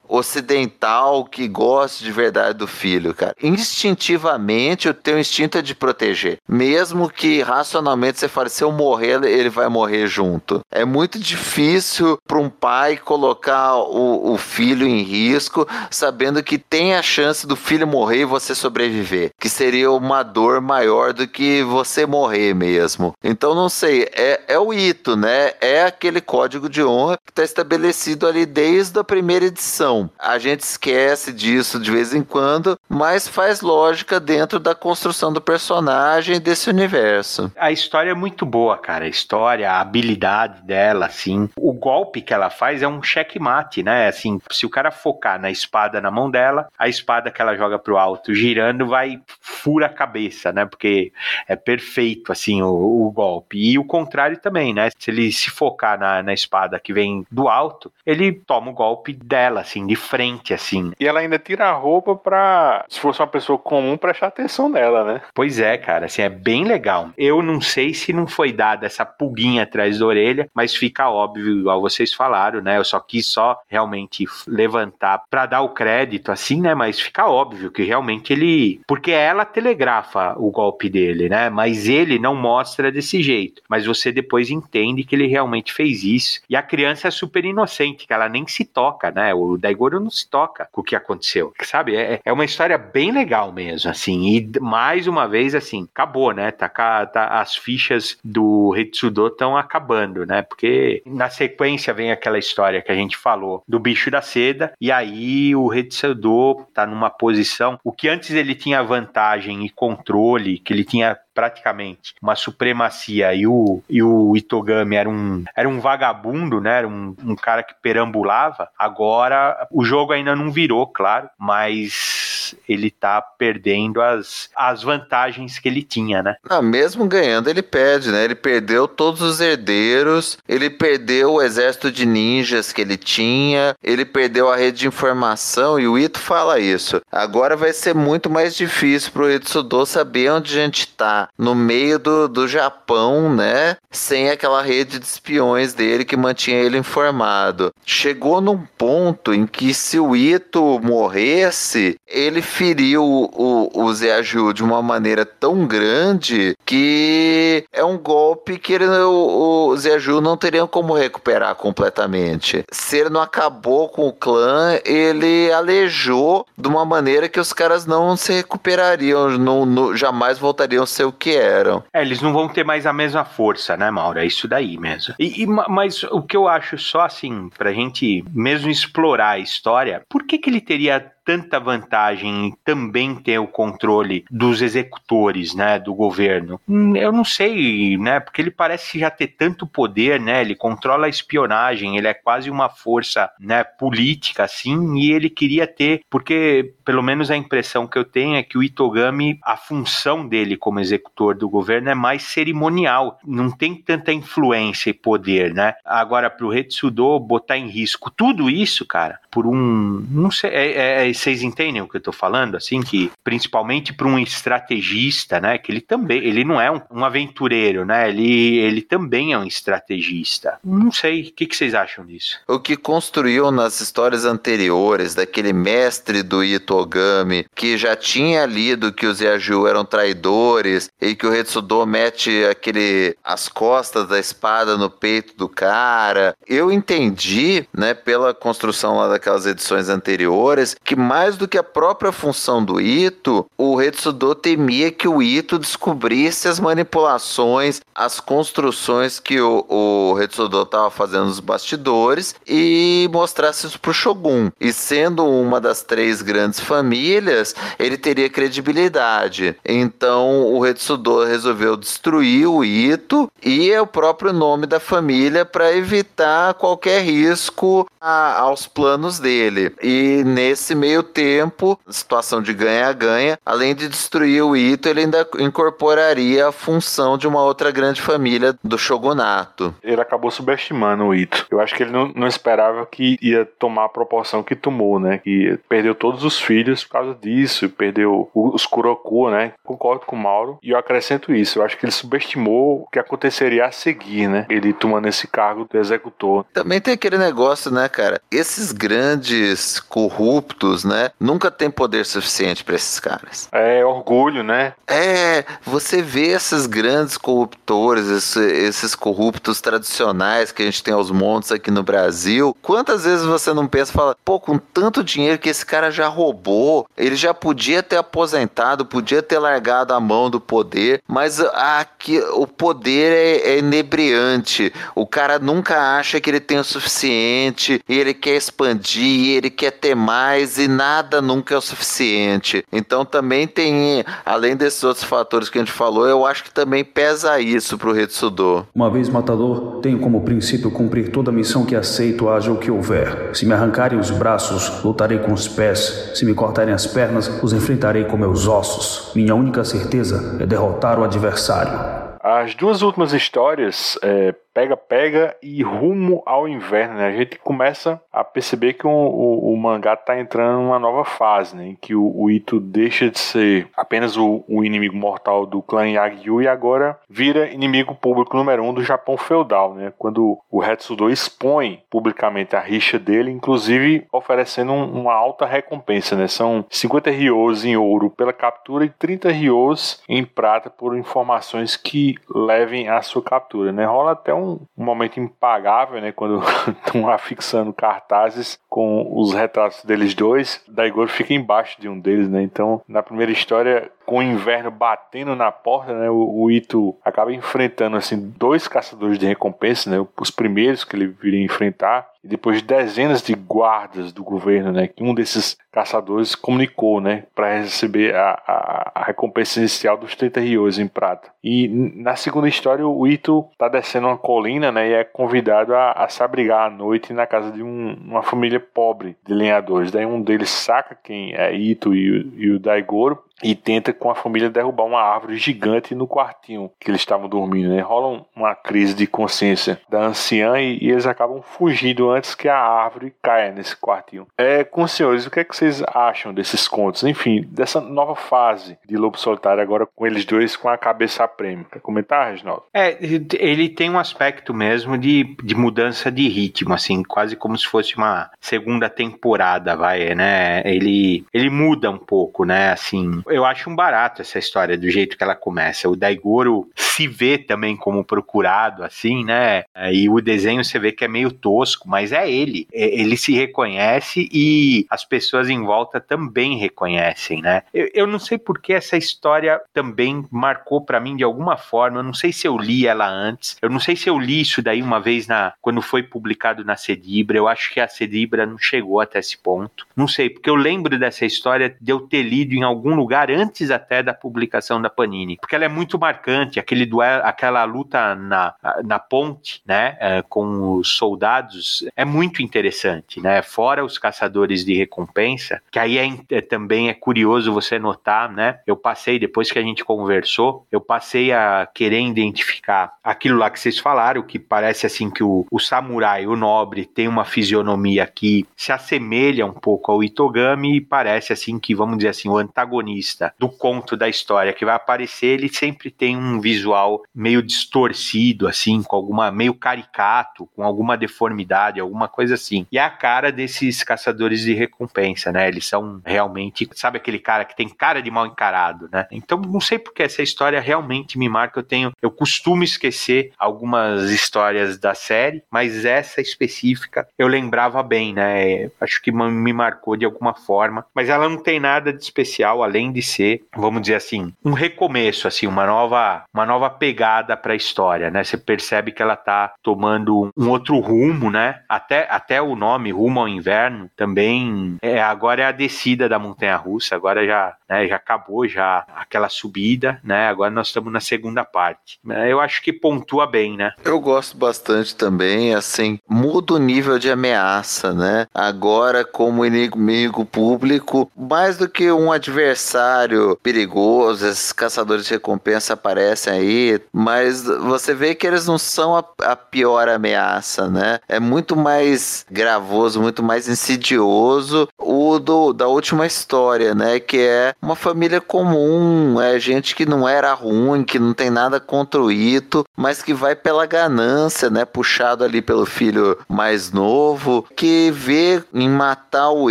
ocidental que goste de verdade do filho, cara. Instintivamente, o teu instinto é de proteger proteger. Mesmo que racionalmente você fale, se eu morrer, ele vai morrer junto. É muito difícil para um pai colocar o, o filho em risco, sabendo que tem a chance do filho morrer e você sobreviver. Que seria uma dor maior do que você morrer mesmo. Então, não sei, é, é o Ito, né? É aquele código de honra que está estabelecido ali desde a primeira edição. A gente esquece disso de vez em quando, mas faz lógica dentro da construção do personagem desse universo. A história é muito boa, cara. A história, a habilidade dela, assim. O golpe que ela faz é um checkmate, né? Assim, se o cara focar na espada na mão dela, a espada que ela joga pro alto girando vai fura a cabeça, né? Porque é perfeito, assim, o, o golpe. E o contrário também, né? Se ele se focar na, na espada que vem do alto, ele toma o golpe dela, assim, de frente, assim. E ela ainda tira a roupa pra, se fosse uma pessoa comum, prestar atenção nela, né? Pois é, cara, assim, é bem legal. Eu não sei se não foi dada essa pulguinha atrás da orelha, mas fica óbvio, igual vocês falaram, né? Eu só quis só realmente levantar para dar o crédito, assim, né? Mas fica óbvio que realmente ele. Porque ela telegrafa o golpe dele, né? Mas ele não mostra desse jeito. Mas você depois entende que ele realmente fez isso. E a criança é super inocente, que ela nem se toca, né? O Daigoro não se toca com o que aconteceu. Sabe? É, é uma história bem legal mesmo, assim. E mais uma vez, assim, acabou, né? Tá, tá as fichas do Hetsudo estão acabando, né? Porque na sequência vem aquela história que a gente falou do bicho da seda, e aí o Hetsudo tá numa posição. O que antes ele tinha vantagem e controle, que ele tinha praticamente uma supremacia e o, e o Itogami era um, era um vagabundo, né? Era um, um cara que perambulava. Agora o jogo ainda não virou, claro, mas ele tá perdendo as, as vantagens que ele tinha, né? Ah, mesmo ganhando, ele perde, né? Ele perdeu todos os herdeiros, ele perdeu o exército de ninjas que ele tinha, ele perdeu a rede de informação e o Ito fala isso. Agora vai ser muito mais difícil pro Itsudo saber onde a gente tá no meio do, do Japão, né? Sem aquela rede de espiões dele que mantinha ele informado. Chegou num ponto em que se o Ito morresse, ele feriu o, o Zeaju de uma maneira tão grande que é um golpe que ele, o, o Zeaju não teria como recuperar completamente. Se ele não acabou com o clã, ele alejou de uma maneira que os caras não se recuperariam, não, não jamais voltariam a ser o que eram. É, eles não vão ter mais a mesma força, né, Mauro? É isso daí mesmo. E, e, mas o que eu acho só assim, pra gente mesmo explorar a história, por que que ele teria tanta vantagem em também ter o controle dos executores, né, do governo? Hum, eu não sei, né, porque ele parece já ter tanto poder, né, ele controla a espionagem, ele é quase uma força, né, política, assim, e ele queria ter, porque pelo menos a impressão que eu tenho é que o Itogami, a função dele como executor do governo é mais cerimonial, não tem tanta influência e poder, né? Agora, para o Retsudo botar em risco tudo isso, cara, por um, não sei, é, é vocês entendem o que eu tô falando? Assim, que principalmente para um estrategista, né? Que ele também, ele não é um, um, aventureiro, né? Ele, ele também é um estrategista. Não sei, o que, que vocês acham disso? O que construiu nas histórias anteriores daquele mestre do Itogami, que já tinha lido que os Yaju eram traidores e que o Retsudo mete aquele as costas da espada no peito do cara. Eu entendi, né, pela construção lá daquelas edições anteriores, que mais do que a própria função do Ito, o Retsudo temia que o Ito descobrisse as manipulações, as construções que o, o Retsudo estava fazendo nos bastidores e mostrasse isso para o Shogun. E sendo uma das três grandes famílias, ele teria credibilidade. Então o Retsudo resolveu destruir o Ito e é o próprio nome da família para evitar qualquer risco a, aos planos dele. E nesse meio tempo, situação de ganha-ganha, além de destruir o Ito, ele ainda incorporaria a função de uma outra grande família do shogunato. Ele acabou subestimando o Ito. Eu acho que ele não, não esperava que ia tomar a proporção que tomou, né? Que perdeu todos os filhos por causa disso, perdeu os Kuroku, né? Concordo com o Mauro. E eu acrescento isso. Eu acho que ele subestimou o que aconteceria a seguir, né? Ele tomando esse cargo do executor. Também tem aquele negócio, né, cara? Esses grandes corruptos, né? Nunca tem poder suficiente para esses caras. É orgulho, né? É, você vê esses grandes corruptores, esse, esses corruptos tradicionais que a gente tem aos montes aqui no Brasil. Quantas vezes você não pensa e fala, pô, com tanto dinheiro que esse cara já roubou, ele já podia ter aposentado, podia ter largado a mão do poder, mas aqui o poder é, é inebriante. O cara nunca acha que ele tem o suficiente, ele quer expandir, ele quer ter mais e nada nunca é o suficiente. Então também tem, além desses outros fatores que a gente falou, eu acho que também pesa isso pro Retsudo. Uma vez matador, tenho como princípio cumprir toda a missão que aceito, haja o que houver. Se me arrancarem os braços, lutarei com os pés. Se me cortarem as pernas, os enfrentarei com meus ossos. Minha única certeza é derrotar o adversário. As duas últimas histórias, é, pega, pega e rumo ao inverno, né? A gente começa a perceber que o, o, o mangá está entrando numa nova fase, né? Em que o, o Ito deixa de ser apenas o, o inimigo mortal do clã Yagyu e agora vira inimigo público número um do Japão feudal, né? Quando o Hetsudo expõe publicamente a rixa dele, inclusive oferecendo um, uma alta recompensa, né? São 50 ryos em ouro pela captura e 30 ryos em prata por informações que levem à sua captura, né? Rola até um, um momento impagável, né? Quando estão afixando cartazes com os retratos deles dois, Daigoro fica embaixo de um deles, né? Então, na primeira história, com o inverno batendo na porta, né, o, o, Ito acaba enfrentando assim dois caçadores de recompensa, né, os primeiros que ele viria enfrentar, e depois dezenas de guardas do governo, né, que um desses caçadores comunicou, né, para receber a, a, a, recompensa inicial dos 30 rios em prata. E na segunda história, o Ito está descendo uma colina, né, e é convidado a, a se abrigar à noite na casa de um, uma família pobre de lenhadores. Daí um deles saca quem é Ito e, e o Daigoro e tenta com a família derrubar uma árvore gigante no quartinho que eles estavam dormindo. Né? Rola uma crise de consciência da anciã e, e, eles acabam fugindo antes que a árvore caia nesse quartinho. É, com os senhores, o que é que vocês acham desses contos? Enfim, dessa nova fase de Lobo Solitário agora com eles dois com a cabeça a prêmio. Quer comentar, Reginaldo? É, ele tem um aspecto mesmo de, de mudança de ritmo, assim, quase como se fosse uma segunda temporada, vai, né? Ele, ele muda um pouco, né? Assim, eu acho um barato essa história do jeito que ela começa. O Daigoro se vê também como procurado, assim, né? E o desenho você vê que é meio tosco, mas é ele. Ele se reconhece e as pessoas em volta também reconhecem, né? Eu, eu não sei porque essa história também marcou para mim de alguma forma. Eu não sei se eu li ela antes. Eu não sei se eu li isso daí uma vez na quando foi publicado na Cedibra. Eu acho que a Cedibra não chegou até esse ponto. Não sei, porque eu lembro dessa história de eu ter lido em algum lugar lugar antes até da publicação da Panini, porque ela é muito marcante, aquele duelo, aquela luta na, na ponte, né, é, com os soldados, é muito interessante, né, fora os caçadores de recompensa, que aí é, é, também é curioso você notar, né, eu passei, depois que a gente conversou, eu passei a querer identificar aquilo lá que vocês falaram, que parece assim que o, o samurai, o nobre, tem uma fisionomia que se assemelha um pouco ao Itogami e parece assim que, vamos dizer assim, o antagonista do conto da história que vai aparecer, ele sempre tem um visual meio distorcido, assim, com alguma meio caricato, com alguma deformidade, alguma coisa assim. E é a cara desses caçadores de recompensa, né? Eles são realmente, sabe aquele cara que tem cara de mal encarado, né? Então, não sei porque essa história realmente me marca. Eu tenho, eu costumo esquecer algumas histórias da série, mas essa específica eu lembrava bem, né? Acho que me marcou de alguma forma, mas ela não tem nada de especial além de ser, vamos dizer assim, um recomeço, assim, uma nova, uma nova pegada para a história, né? Você percebe que ela tá tomando um outro rumo, né? Até, até o nome Rumo ao Inverno também é agora é a descida da montanha russa, agora já, né, já acabou já aquela subida, né? Agora nós estamos na segunda parte. Eu acho que pontua bem, né? Eu gosto bastante também, assim, muda o nível de ameaça, né? Agora como inimigo público, mais do que um adversário adversário perigoso, esses caçadores de recompensa aparecem aí, mas você vê que eles não são a, a pior ameaça, né? É muito mais gravoso, muito mais insidioso o do, da última história, né? Que é uma família comum, é gente que não era ruim, que não tem nada contra o Ito, mas que vai pela ganância, né? Puxado ali pelo filho mais novo, que vê em matar o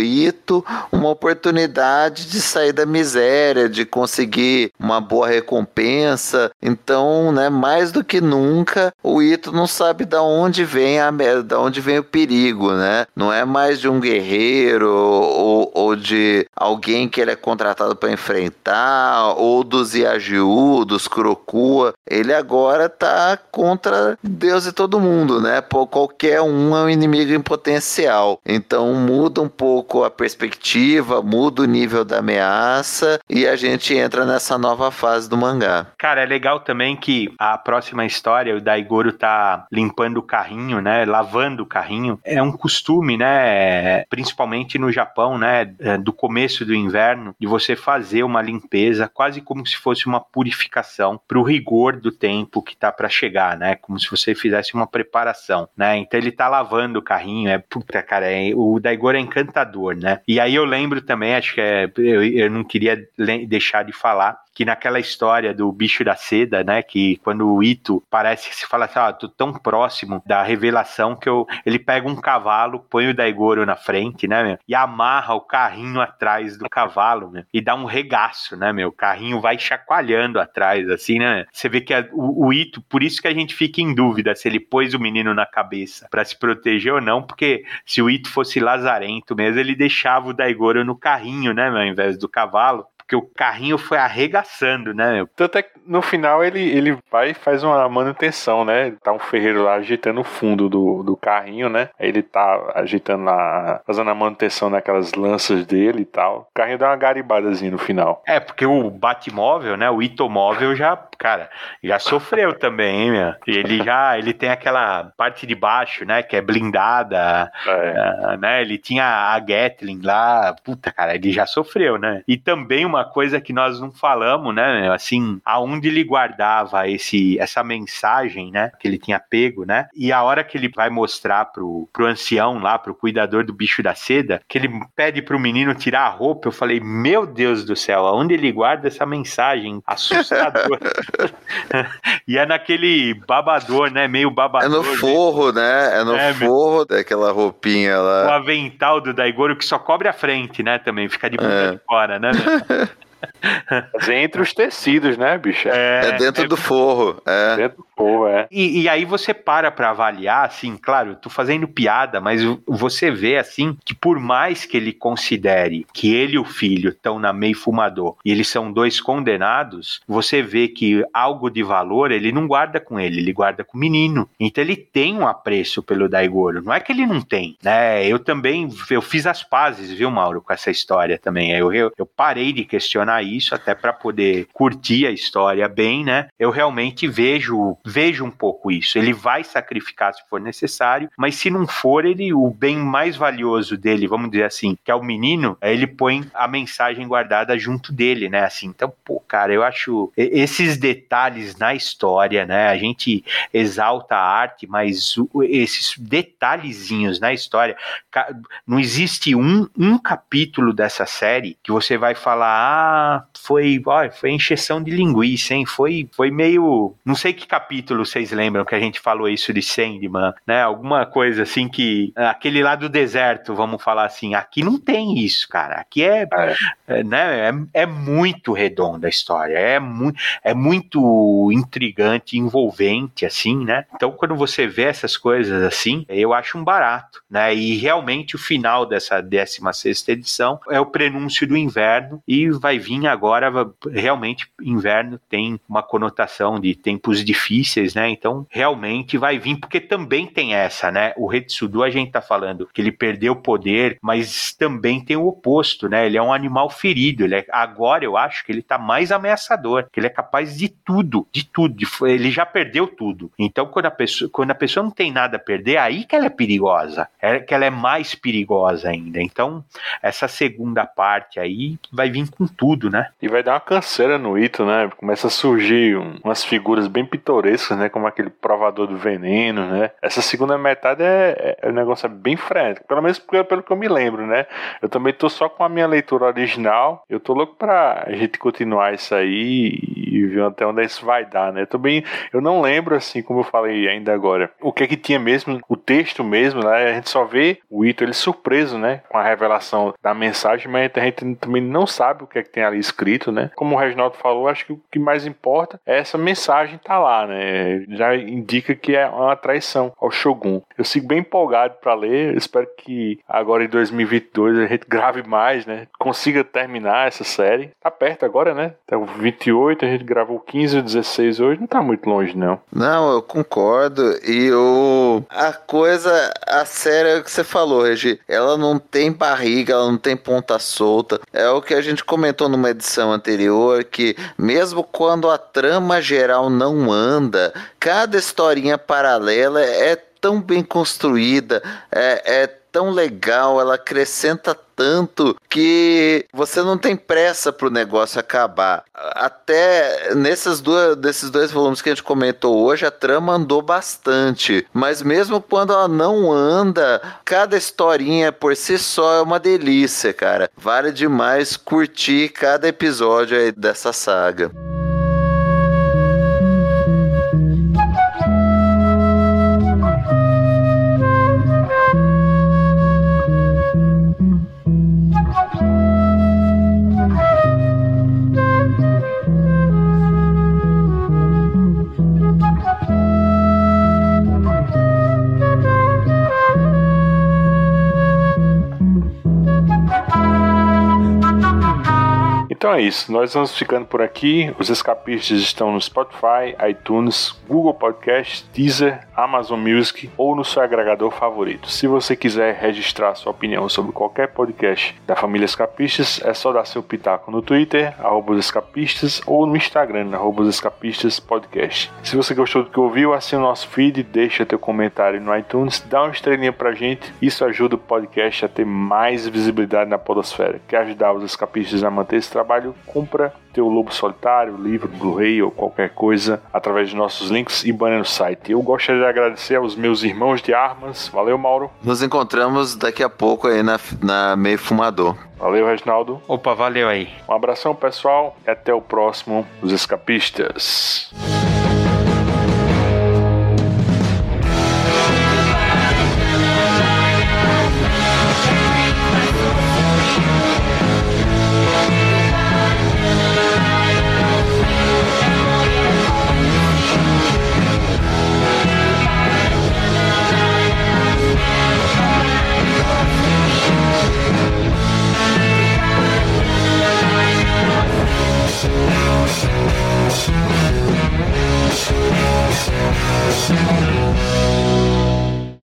Ito uma oportunidade de sair da miséria miséria, de conseguir uma boa recompensa. Então, né, mais do que nunca, o Ito não sabe da onde vem a da onde vem o perigo, né? Não é mais de um guerreiro ou, ou de alguém que ele é contratado para enfrentar, ou dos Yajiu, dos Kurokua. Ele agora tá contra Deus e todo mundo, né? Por qualquer um é um inimigo em potencial. Então muda um pouco a perspectiva, muda o nível da ameaça e a gente entra nessa nova fase do mangá. Cara, é legal também que a próxima história, o Daigoro tá limpando o carrinho, né? Lavando o carrinho. É um costume, né? Principalmente no Japão, né? É, do começo do inverno, de você fazer uma limpeza, quase como se fosse uma purificação para o rigor do tempo que tá para chegar, né? Como se você fizesse uma preparação, né? Então ele tá lavando o carrinho, é puta, cara, é, o Daigoro é encantador, né? E aí eu lembro também, acho que é, eu, eu não queria deixar de falar que naquela história do bicho da seda, né, que quando o Ito parece que se fala assim, ah, tô tão próximo da revelação que eu, ele pega um cavalo, põe o Daigoro na frente, né, meu, e amarra o carrinho atrás do cavalo, meu, e dá um regaço, né, meu, o carrinho vai chacoalhando atrás, assim, né, você vê que a, o, o Ito, por isso que a gente fica em dúvida se ele pôs o menino na cabeça para se proteger ou não, porque se o Ito fosse lazarento mesmo, ele deixava o Daigoro no carrinho, né, meu, ao invés do cavalo, porque o carrinho foi arregaçando, né? Tanto é que no final ele, ele vai e faz uma manutenção, né? Tá um ferreiro lá ajeitando o fundo do, do carrinho, né? Aí ele tá ajeitando lá, fazendo a manutenção naquelas lanças dele e tal. O carrinho dá uma garibadazinha no final. É, porque o Batmóvel, né? O Itomóvel já, cara, já sofreu também, hein, meu? Ele já, ele tem aquela parte de baixo, né? Que é blindada, é. Uh, né? Ele tinha a Gatling lá, puta, cara, ele já sofreu, né? E também uma coisa que nós não falamos, né? Assim, aonde ele guardava esse, essa mensagem, né? Que ele tinha pego, né? E a hora que ele vai mostrar pro, pro ancião lá, pro cuidador do bicho da seda, que ele pede pro menino tirar a roupa, eu falei, meu Deus do céu, aonde ele guarda essa mensagem assustadora? e é naquele babador, né? Meio babador. É no forro, né? É no é, forro daquela roupinha lá. O avental do Daigoro que só cobre a frente, né? Também fica de bunda é. de fora, né? Mas entre os tecidos, né, bicho? É, é dentro é, do forro. É. Dentro do forro, é. E, e aí você para pra avaliar, assim, claro, eu tô fazendo piada, mas você vê, assim, que por mais que ele considere que ele e o filho estão na meio fumador e eles são dois condenados, você vê que algo de valor ele não guarda com ele, ele guarda com o menino. Então ele tem um apreço pelo Daigoro. Não é que ele não tem, né? Eu também, eu fiz as pazes, viu, Mauro, com essa história também. Eu, eu, eu parei de questionar isso, até para poder curtir a história bem, né? Eu realmente vejo, vejo um pouco isso. Ele vai sacrificar se for necessário, mas se não for, ele o bem mais valioso dele, vamos dizer assim, que é o menino, ele põe a mensagem guardada junto dele, né? Assim, então, pô, cara, eu acho esses detalhes na história, né? A gente exalta a arte, mas esses detalhezinhos na história, não existe um, um capítulo dessa série que você vai falar, ah, foi, ó, foi encheção de linguiça, hein? Foi, foi meio. Não sei que capítulo vocês lembram que a gente falou isso de Sandman, né? Alguma coisa assim que. Aquele lá do deserto, vamos falar assim. Aqui não tem isso, cara. Aqui é. é. né, é, é muito redonda a história. É, mu é muito intrigante, envolvente, assim, né? Então, quando você vê essas coisas assim, eu acho um barato, né? E realmente o final dessa 16 edição é o prenúncio do inverno e vai vir agora, realmente, inverno tem uma conotação de tempos difíceis, né? Então, realmente vai vir, porque também tem essa, né? O Retsudu, a gente tá falando que ele perdeu o poder, mas também tem o oposto, né? Ele é um animal ferido. Ele é, agora eu acho que ele tá mais ameaçador, que ele é capaz de tudo, de tudo. De, ele já perdeu tudo. Então, quando a, pessoa, quando a pessoa não tem nada a perder, aí que ela é perigosa. É que ela é mais perigosa ainda. Então, essa segunda parte aí vai vir com tudo tudo, né? E vai dar uma canseira no Ito, né? Começa a surgir um, umas figuras bem pitorescas, né? Como aquele provador do veneno, né? Essa segunda metade é, é, é um negócio bem frenético, pelo menos pelo, pelo que eu me lembro, né? Eu também tô só com a minha leitura original. Eu tô louco pra gente continuar isso aí e ver até onde isso vai dar, né? Eu também, eu não lembro, assim, como eu falei ainda agora, o que é que tinha mesmo, o texto mesmo, né? A gente só vê o Ito, ele surpreso, né? Com a revelação da mensagem, mas a gente também não sabe o que é que tem ali escrito, né? Como o Reginaldo falou, acho que o que mais importa é essa mensagem tá lá, né? Já indica que é uma traição ao Shogun. Eu sigo bem empolgado para ler, espero que agora em 2022 a gente grave mais, né? Consiga terminar essa série. Tá perto agora, né? Tá 28, a gente gravou 15 ou 16 hoje, não tá muito longe, não. Não, eu concordo. E o... a coisa, a série é o que você falou, Regi. Ela não tem barriga, ela não tem ponta solta. É o que a gente comentou numa edição anterior, que mesmo quando a trama geral não anda, cada historinha paralela é tão bem construída, é, é tão legal, ela acrescenta tanto que você não tem pressa pro negócio acabar. Até nesses dois, desses dois volumes que a gente comentou hoje, a trama andou bastante. Mas mesmo quando ela não anda, cada historinha por si só é uma delícia, cara. Vale demais curtir cada episódio aí dessa saga. Então é isso, nós vamos ficando por aqui. Os escapistas estão no Spotify, iTunes, Google Podcast, Deezer, Amazon Music ou no seu agregador favorito. Se você quiser registrar sua opinião sobre qualquer podcast da família Escapistas, é só dar seu pitaco no Twitter, escapistas, ou no Instagram, arroba escapistas podcast. Se você gostou do que ouviu, assine o nosso feed, deixa teu comentário no iTunes, dá uma estrelinha pra gente. Isso ajuda o podcast a ter mais visibilidade na podosfera. Quer ajudar os escapistas a manter esse trabalho? Trabalho, compra teu Lobo Solitário, livro, Blu-ray ou qualquer coisa através de nossos links e banner no site. Eu gostaria de agradecer aos meus irmãos de armas. Valeu, Mauro. Nos encontramos daqui a pouco aí na, na Meio Fumador. Valeu, Reginaldo. Opa, valeu aí. Um abração, pessoal, e até o próximo Os Escapistas.